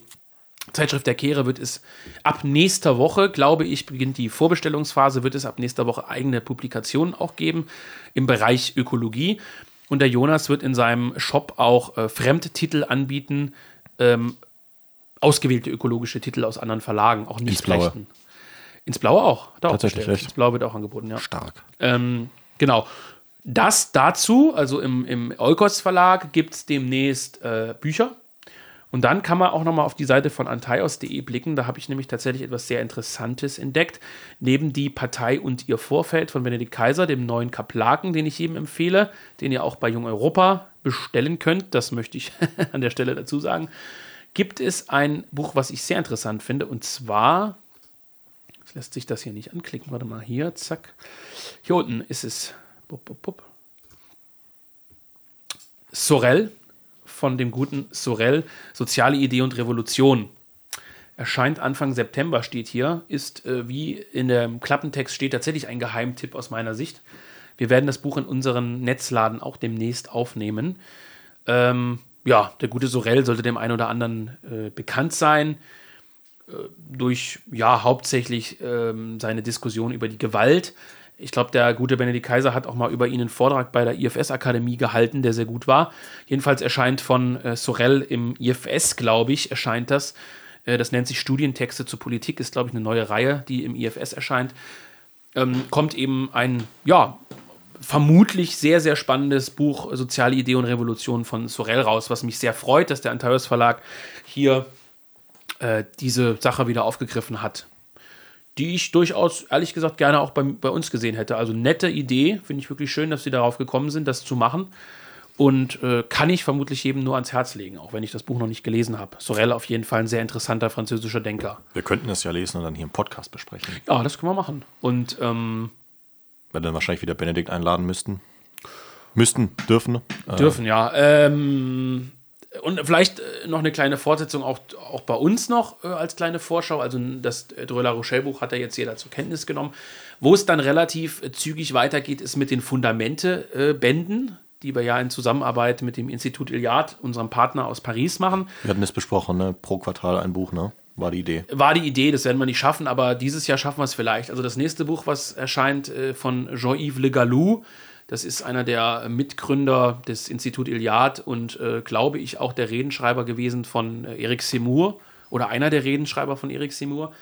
Zeitschrift der Kehre wird es ab nächster Woche, glaube ich, beginnt die Vorbestellungsphase, wird es ab nächster Woche eigene Publikationen auch geben im Bereich Ökologie. Und der Jonas wird in seinem Shop auch äh, Fremdtitel anbieten, ähm, ausgewählte ökologische Titel aus anderen Verlagen, auch nicht Ins Blaue. Ins Blaue auch. Da Tatsächlich, auch Ins Blaue wird auch angeboten, ja. Stark. Ähm, Genau. Das dazu, also im, im Eukos Verlag, gibt es demnächst äh, Bücher. Und dann kann man auch nochmal auf die Seite von antaios.de blicken. Da habe ich nämlich tatsächlich etwas sehr Interessantes entdeckt. Neben die Partei und ihr Vorfeld von Benedikt Kaiser, dem neuen Kaplaken, den ich jedem empfehle, den ihr auch bei Jung Europa bestellen könnt, das möchte ich an der Stelle dazu sagen, gibt es ein Buch, was ich sehr interessant finde. Und zwar lässt sich das hier nicht anklicken. Warte mal, hier, zack. Hier unten ist es. Bup, bup, bup. Sorel von dem guten Sorel, Soziale Idee und Revolution. Erscheint Anfang September, steht hier, ist äh, wie in dem Klappentext steht tatsächlich ein Geheimtipp aus meiner Sicht. Wir werden das Buch in unseren Netzladen auch demnächst aufnehmen. Ähm, ja, der gute Sorel sollte dem einen oder anderen äh, bekannt sein. Äh, durch, ja, hauptsächlich ähm, seine Diskussion über die Gewalt. Ich glaube, der gute Benedikt Kaiser hat auch mal über ihn einen Vortrag bei der IFS-Akademie gehalten, der sehr gut war. Jedenfalls erscheint von äh, Sorel im IFS, glaube ich, erscheint das. Äh, das nennt sich Studientexte zur Politik, ist, glaube ich, eine neue Reihe, die im IFS erscheint. Ähm, kommt eben ein, ja, vermutlich sehr, sehr spannendes Buch Soziale Idee und Revolution von Sorel raus, was mich sehr freut, dass der Antaios Verlag hier äh, diese Sache wieder aufgegriffen hat. Die ich durchaus, ehrlich gesagt, gerne auch bei, bei uns gesehen hätte. Also nette Idee, finde ich wirklich schön, dass sie darauf gekommen sind, das zu machen. Und äh, kann ich vermutlich jedem nur ans Herz legen, auch wenn ich das Buch noch nicht gelesen habe. Sorel auf jeden Fall ein sehr interessanter französischer Denker. Wir könnten es ja lesen und dann hier im Podcast besprechen. Ja, das können wir machen. Und ähm, Wenn dann wahrscheinlich wieder Benedikt einladen müssten. Müssten, dürfen. Äh, dürfen, ja. Ähm, und vielleicht äh, noch eine kleine Fortsetzung auch, auch bei uns noch äh, als kleine Vorschau. Also das Dröller Rochelle Buch hat ja jetzt jeder zur Kenntnis genommen. Wo es dann relativ äh, zügig weitergeht, ist mit den Fundamente-Bänden, die wir ja in Zusammenarbeit mit dem Institut Iliad, unserem Partner aus Paris, machen. Wir hatten es besprochen, ne? pro Quartal ein Buch, ne? War die Idee. War die Idee, das werden wir nicht schaffen, aber dieses Jahr schaffen wir es vielleicht. Also das nächste Buch, was erscheint äh, von Jean-Yves Le Gallou, das ist einer der Mitgründer des Institut Iliad und äh, glaube ich auch der Redenschreiber gewesen von äh, Eric Seymour oder einer der Redenschreiber von Eric Seymour.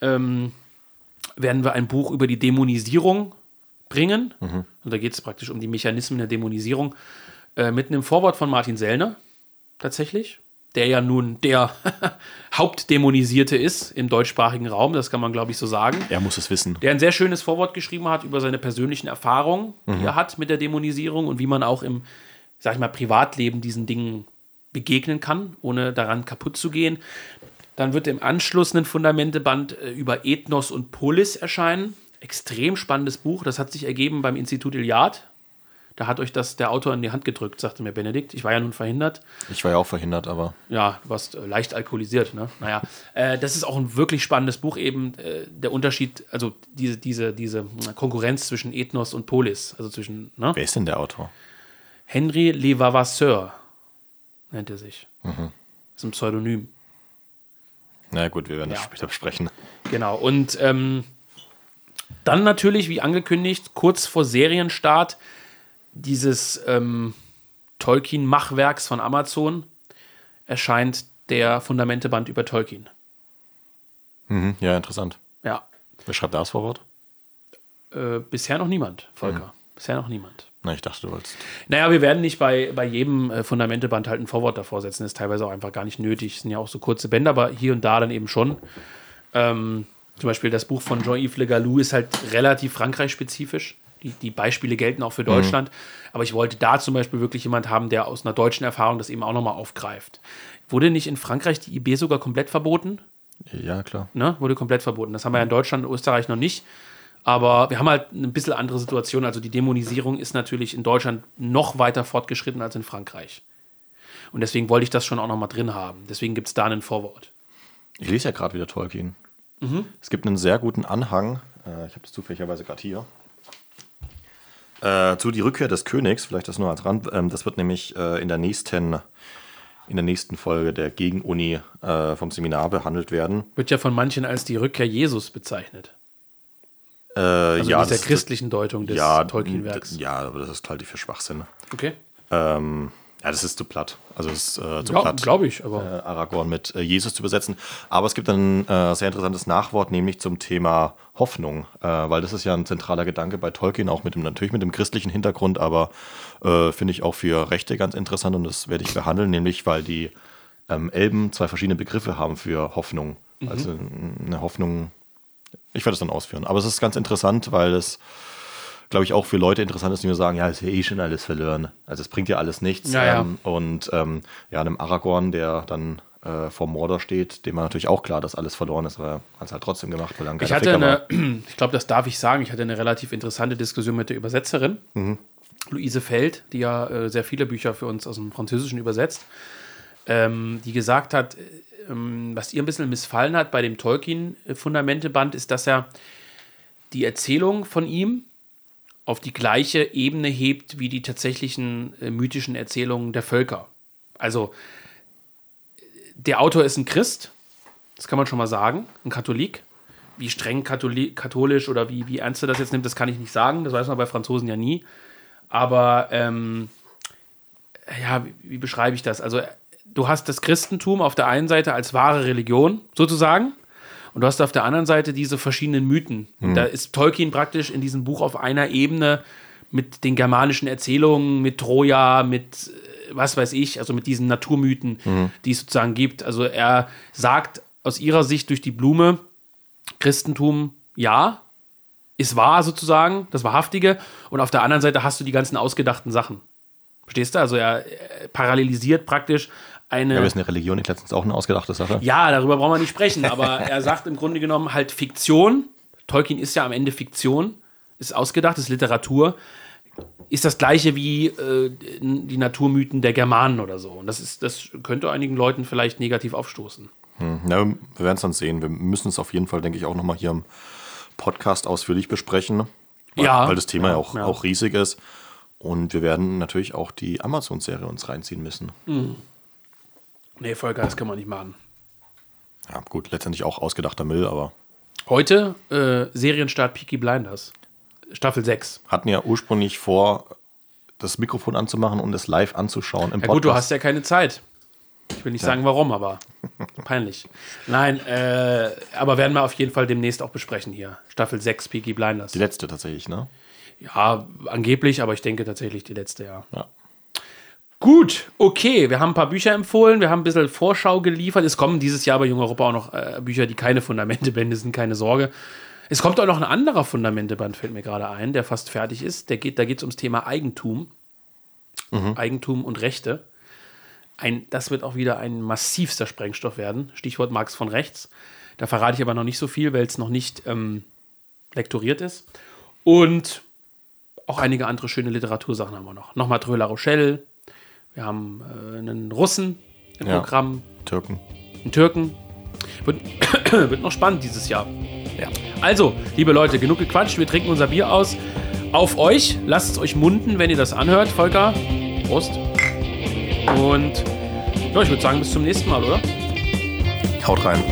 Ähm, werden wir ein Buch über die Dämonisierung bringen. Und da geht es praktisch um die Mechanismen der Dämonisierung. Äh, mit einem Vorwort von Martin Sellner, tatsächlich. Der ja nun der Hauptdämonisierte ist im deutschsprachigen Raum, das kann man, glaube ich, so sagen. Er muss es wissen. Der ein sehr schönes Vorwort geschrieben hat über seine persönlichen Erfahrungen, die er hat mit der Dämonisierung und wie man auch im, sag ich mal, Privatleben diesen Dingen begegnen kann, ohne daran kaputt zu gehen. Dann wird im Anschluss ein Fundamenteband äh, über Ethnos und Polis erscheinen. Extrem spannendes Buch. Das hat sich ergeben beim Institut Iliad. Da hat euch das der Autor in die Hand gedrückt, sagte mir Benedikt. Ich war ja nun verhindert. Ich war ja auch verhindert, aber Ja, du warst äh, leicht alkoholisiert, ne? Naja, äh, das ist auch ein wirklich spannendes Buch, eben äh, der Unterschied, also diese, diese, diese Konkurrenz zwischen Ethnos und Polis, also zwischen, ne? wer ist denn der Autor? Henry Levavasseur nennt er sich. Ist ein Pseudonym. Na gut, wir werden das Ja. später besprechen. Genau. Und ähm, dann natürlich, wie angekündigt, kurz vor Serienstart dieses ähm, Tolkien-Machwerks von Amazon erscheint der Fundamenteband über Tolkien. Mhm, ja, interessant. Ja. Wer schreibt da das Vorwort? Äh, bisher noch niemand, Volker. Bisher noch niemand. Na, ich dachte, du wolltest. Naja, wir werden nicht bei, bei jedem äh, Fundamenteband halt ein Vorwort davor setzen. Das ist teilweise auch einfach gar nicht nötig. Es sind ja auch so kurze Bände, aber hier und da dann eben schon. Ähm, zum Beispiel das Buch von Jean-Yves Le Gallou ist halt relativ Frankreich-spezifisch. Die, die Beispiele gelten auch für Deutschland. Aber ich wollte da zum Beispiel wirklich jemand haben, der aus einer deutschen Erfahrung das eben auch nochmal aufgreift. Wurde nicht in Frankreich die IB sogar komplett verboten? Ja, klar. ne, wurde komplett verboten. Das haben wir ja in Deutschland und Österreich noch nicht. Aber wir haben halt eine bisschen andere Situation. Also die Dämonisierung ist natürlich in Deutschland noch weiter fortgeschritten als in Frankreich. Und deswegen wollte ich das schon auch noch mal drin haben. Deswegen gibt es da ein Vorwort. Ich lese ja gerade wieder Tolkien. Es gibt einen sehr guten Anhang, äh, ich habe das zufälligerweise gerade hier, äh, zu Die Rückkehr des Königs, vielleicht das nur als Rand. Ähm, das wird nämlich äh, in, der nächsten, in der nächsten Folge der Gegenuni äh, vom Seminar behandelt werden. Wird ja von manchen als die Rückkehr Jesus bezeichnet. Äh, Also ja, dieser das- christlichen Deutung des ja, Tolkien-Werks. Ja, aber das ist halt die für Schwachsinn. Okay. Ähm, ja, das ist zu platt. Also es ist äh, zu Ja, platt. glaube ich, aber. äh, Aragorn mit äh, Jesus zu übersetzen. Aber es gibt ein äh, sehr interessantes Nachwort, nämlich zum Thema Hoffnung, äh, weil das ist ja ein zentraler Gedanke bei Tolkien, auch mit dem, natürlich mit dem christlichen Hintergrund, aber äh, finde ich auch für Rechte ganz interessant und das werde ich behandeln, nämlich weil die ähm, Elben zwei verschiedene Begriffe haben für Hoffnung. Also mm, eine Hoffnung, ich werde es dann ausführen. Aber es ist ganz interessant, weil es glaube ich, auch für Leute interessant ist, die mir sagen, ja, ist ja eh schon alles verloren. Also es bringt ja alles nichts. Ja, ja. Ähm, und ähm, ja, einem Aragorn, der dann äh, vor Mordor steht, dem war natürlich auch klar, dass alles verloren ist, aber er hat es halt trotzdem gemacht, weil er ein Ich hatte Ficker war. eine, ich glaube, das darf ich sagen, ich hatte eine relativ interessante Diskussion mit der Übersetzerin, Luise Feld, die ja äh, sehr viele Bücher für uns aus dem Französischen übersetzt, ähm, die gesagt hat, äh, ähm, was ihr ein bisschen missfallen hat bei dem Tolkien-Fundamenteband, ist, dass er die Erzählung von ihm auf die gleiche Ebene hebt wie die tatsächlichen äh, mythischen Erzählungen der Völker. Also, der Autor ist ein Christ, das kann man schon mal sagen, ein Katholik. Wie streng Katholi katholisch oder wie, wie ernst er das jetzt nimmt, das kann ich nicht sagen. Das weiß man bei Franzosen ja nie. Aber ähm, ja, wie, wie beschreibe ich das? Also, du hast das Christentum auf der einen Seite als wahre Religion sozusagen. Und du hast auf der anderen Seite diese verschiedenen Mythen. Da ist Tolkien praktisch in diesem Buch auf einer Ebene mit den germanischen Erzählungen, mit Troja, mit äh, was weiß ich, also mit diesen Naturmythen, die es sozusagen gibt. Also er sagt aus ihrer Sicht durch die Blume, Christentum, ja, ist wahr sozusagen, das Wahrhaftige. Und auf der anderen Seite hast du die ganzen ausgedachten Sachen. Verstehst du? Also er parallelisiert praktisch eine. Ja, aber ist eine Religion nicht letztens auch eine ausgedachte Sache? Ja, darüber brauchen wir nicht sprechen, aber er sagt im Grunde genommen halt Fiktion. Tolkien ist ja am Ende Fiktion, ist ausgedacht, ist Literatur. Ist das gleiche wie äh, die Naturmythen der Germanen oder so. Und das, ist, das könnte einigen Leuten vielleicht negativ aufstoßen. Ja, wir werden es dann sehen. Wir müssen es auf jeden Fall, denke ich, auch nochmal hier im Podcast ausführlich besprechen. Weil, Ja. Weil das Thema ja, auch, Ja. auch riesig ist. Und wir werden natürlich auch die Amazon-Serie uns reinziehen müssen. Nee, Volker, das kann man nicht machen. Ja, gut, letztendlich auch ausgedachter Müll, aber Heute äh, Serienstart Peaky Blinders. Staffel 6. hatten ja ursprünglich vor, das Mikrofon anzumachen und es live anzuschauen im Ja gut, du hast ja keine Zeit. Ich will nicht sagen, warum, aber peinlich. Nein, äh, aber werden wir auf jeden Fall demnächst auch besprechen hier. Staffel 6 Peaky Blinders. Die letzte tatsächlich, ne? Ja, angeblich, aber ich denke tatsächlich die letzte, ja. Ja. Gut, okay, wir haben ein paar Bücher empfohlen, wir haben ein bisschen Vorschau geliefert. Es kommen dieses Jahr bei Jung Europa auch noch äh, Bücher, die keine Fundamentebände sind, keine Sorge. Es kommt auch noch ein anderer Fundamenteband, fällt mir gerade ein, der fast fertig ist. Der geht, da geht es ums Thema Eigentum. Eigentum und Rechte. Ein, das wird auch wieder ein massivster Sprengstoff werden. Stichwort Marx von rechts. Da verrate ich aber noch nicht so viel, weil es noch nicht ähm, lektoriert ist. Und auch einige andere schöne Literatursachen haben wir noch. Nochmal La Rochelle. Wir haben äh, einen Russen im Ja. Programm, Türken. einen Türken. Wird, wird noch spannend dieses Jahr. Ja. Also, liebe Leute, genug gequatscht. Wir trinken unser Bier aus. Auf euch. Lasst es euch munden, wenn ihr das anhört. Volker, Prost. Und ja, ich würde sagen, bis zum nächsten Mal, oder? Haut rein.